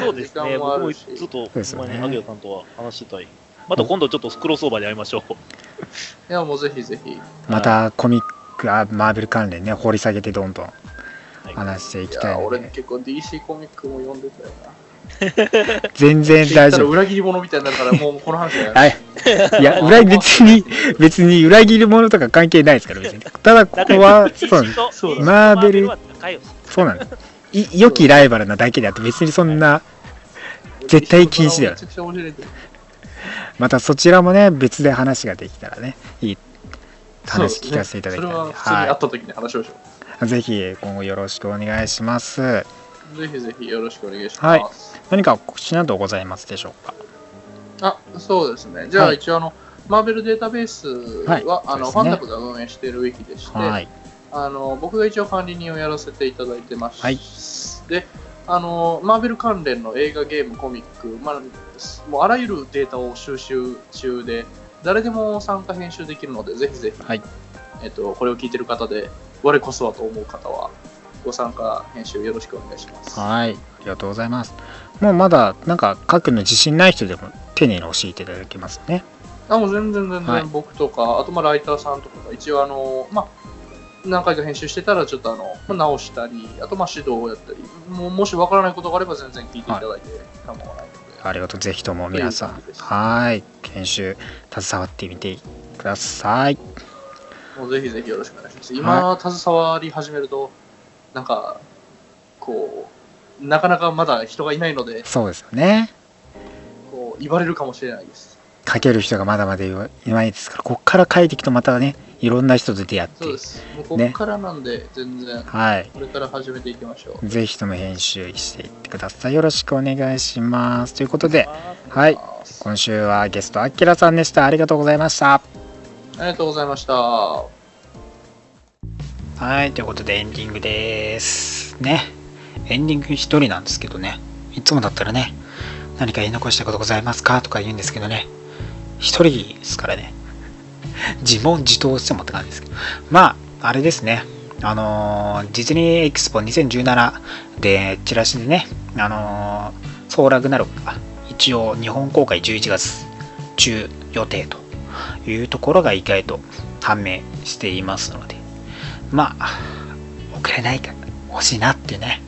Speaker 4: そうですね、
Speaker 5: 時間もあ
Speaker 4: 僕も
Speaker 5: るし
Speaker 4: ちょっと、ほんまにさんとは話してたい。また今度ちょっとクロスオーバーで会いましょう。
Speaker 5: いや、もうぜひぜひ。
Speaker 3: またコミック、あマーベル関連ね、掘り下げてどんどん
Speaker 4: はい
Speaker 3: 話していきたいので。
Speaker 5: 俺結構 DC コミックも読んでたよな。*laughs*
Speaker 3: 全然大丈夫。
Speaker 5: 裏切り者みたいになるから、もうこの話だよ。
Speaker 3: はい。いや、*laughs* 裏別に、別に裏切り者とか関係ないですから、別に。*laughs* ただ、ここは、そうなんです。
Speaker 5: そうだ
Speaker 3: マーベルそうなんです。い良きライバルなだけであって、別にそんな、絶対禁止だよ
Speaker 5: めちゃくちゃ面白いけど
Speaker 3: またそちらもね、別で話ができたらね、いい話聞かせていただきたいんで、
Speaker 5: それは普通に会
Speaker 3: は
Speaker 5: った時に話しましょ
Speaker 3: い。ぜひ、今後よろしくお願いします。
Speaker 5: う。ぜひぜひよろしくお願いします。
Speaker 3: はい何か告知などございますでしょうか？
Speaker 5: あ、そうですね。じゃあ、
Speaker 3: はい
Speaker 5: 一応あの、マーベルデータベースは、
Speaker 3: はい
Speaker 5: あの、
Speaker 3: ね
Speaker 5: ファンダクが運営しているウィキでして、
Speaker 3: はい。
Speaker 5: あの僕が一応管理人をやらせていただいてます。
Speaker 3: はい
Speaker 5: で、あの、マーベル関連の映画、ゲーム、コミック、まあ、もうあらゆるデータを収集中で、誰でも参加編集できるので、ぜひぜひ、
Speaker 3: はい
Speaker 5: えっと、これを聞いてる方で、我こそはと思う方は、ご参加編集よろしくお願いします。
Speaker 3: はい。ありがとうございます。もうまだ、なんか書くの自信ない人でも丁寧に教えていただけますね。
Speaker 5: あもう全然全
Speaker 3: はい
Speaker 5: 然僕とか、あとまあライターさんとかが一応あの、まあ、何回か編集してたらちょっとあのまあ直したり、あとまあ指導をやったり、もうもしわからないことがあれば全然聞いていただいて構わないので、
Speaker 3: ありがとう。ぜひとも皆さんはい。研修、携わってみてください。
Speaker 5: もうぜひぜひよろしくお願いします。今、携わり始めると、なんか、こう、なかなかまだ人がいないので、
Speaker 3: そうですよね。
Speaker 5: こう言われるかもしれないです。
Speaker 3: 書ける人がまだまだいないですから、こっから書いていくとまたね、いろんな人と出会って
Speaker 5: そうで、す。もうここからなんで、全然、
Speaker 3: はい。
Speaker 5: これから始めていきましょう。
Speaker 3: ぜひとも編集していってください。よろしくお願いします。ということで、はい。今週はゲスト、あきらさんでした。ありがとうございました。
Speaker 5: ありがとうございました。
Speaker 3: はい、ということでエンディングです。ね。エンディング一人なんですけどね。いつもだったらね、何か言い残したことございますか？とか言うんですけどね。一人ですからね。*laughs* 自問自答してもって感じですけど。まあ、あれですね。あのディズニーエキスポ2017で、チラシでね、あのーソーラグナロクが一応日本公開11月中予定というところが意外と判明していますので、まあ、遅れないか、欲しいなっていうね、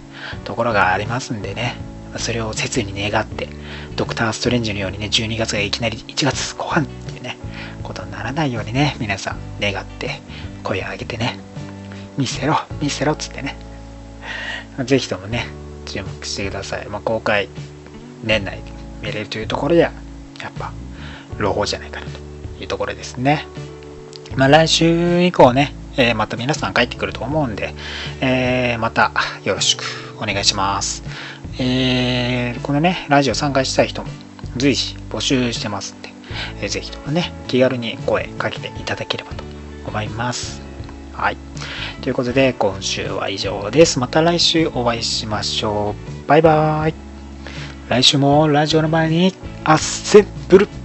Speaker 3: ところがありますんでね、それを切に願って、ドクター・ストレンジのようにね、12月がいきなり1月後半っていうね、ことにならないようにね、皆さん願って、声を上げてね、見せろ、見せろっつってね、ぜひともね、注目してください。まあ、公開、年内見れるというところでは、やっぱ、朗報じゃないかなというところですね。まあ、来週以降ね、えーまた皆さん帰ってくると思うんで、えーまたよろしくお願いします。えーこのね、ラジオ参加したい人も随時募集してますんで、えーぜひともね、気軽に声かけていただければと思います。はい。ということで、今週は以上です。また来週お会いしましょう。バイバーイ。来週もラジオの前にアッセンブル。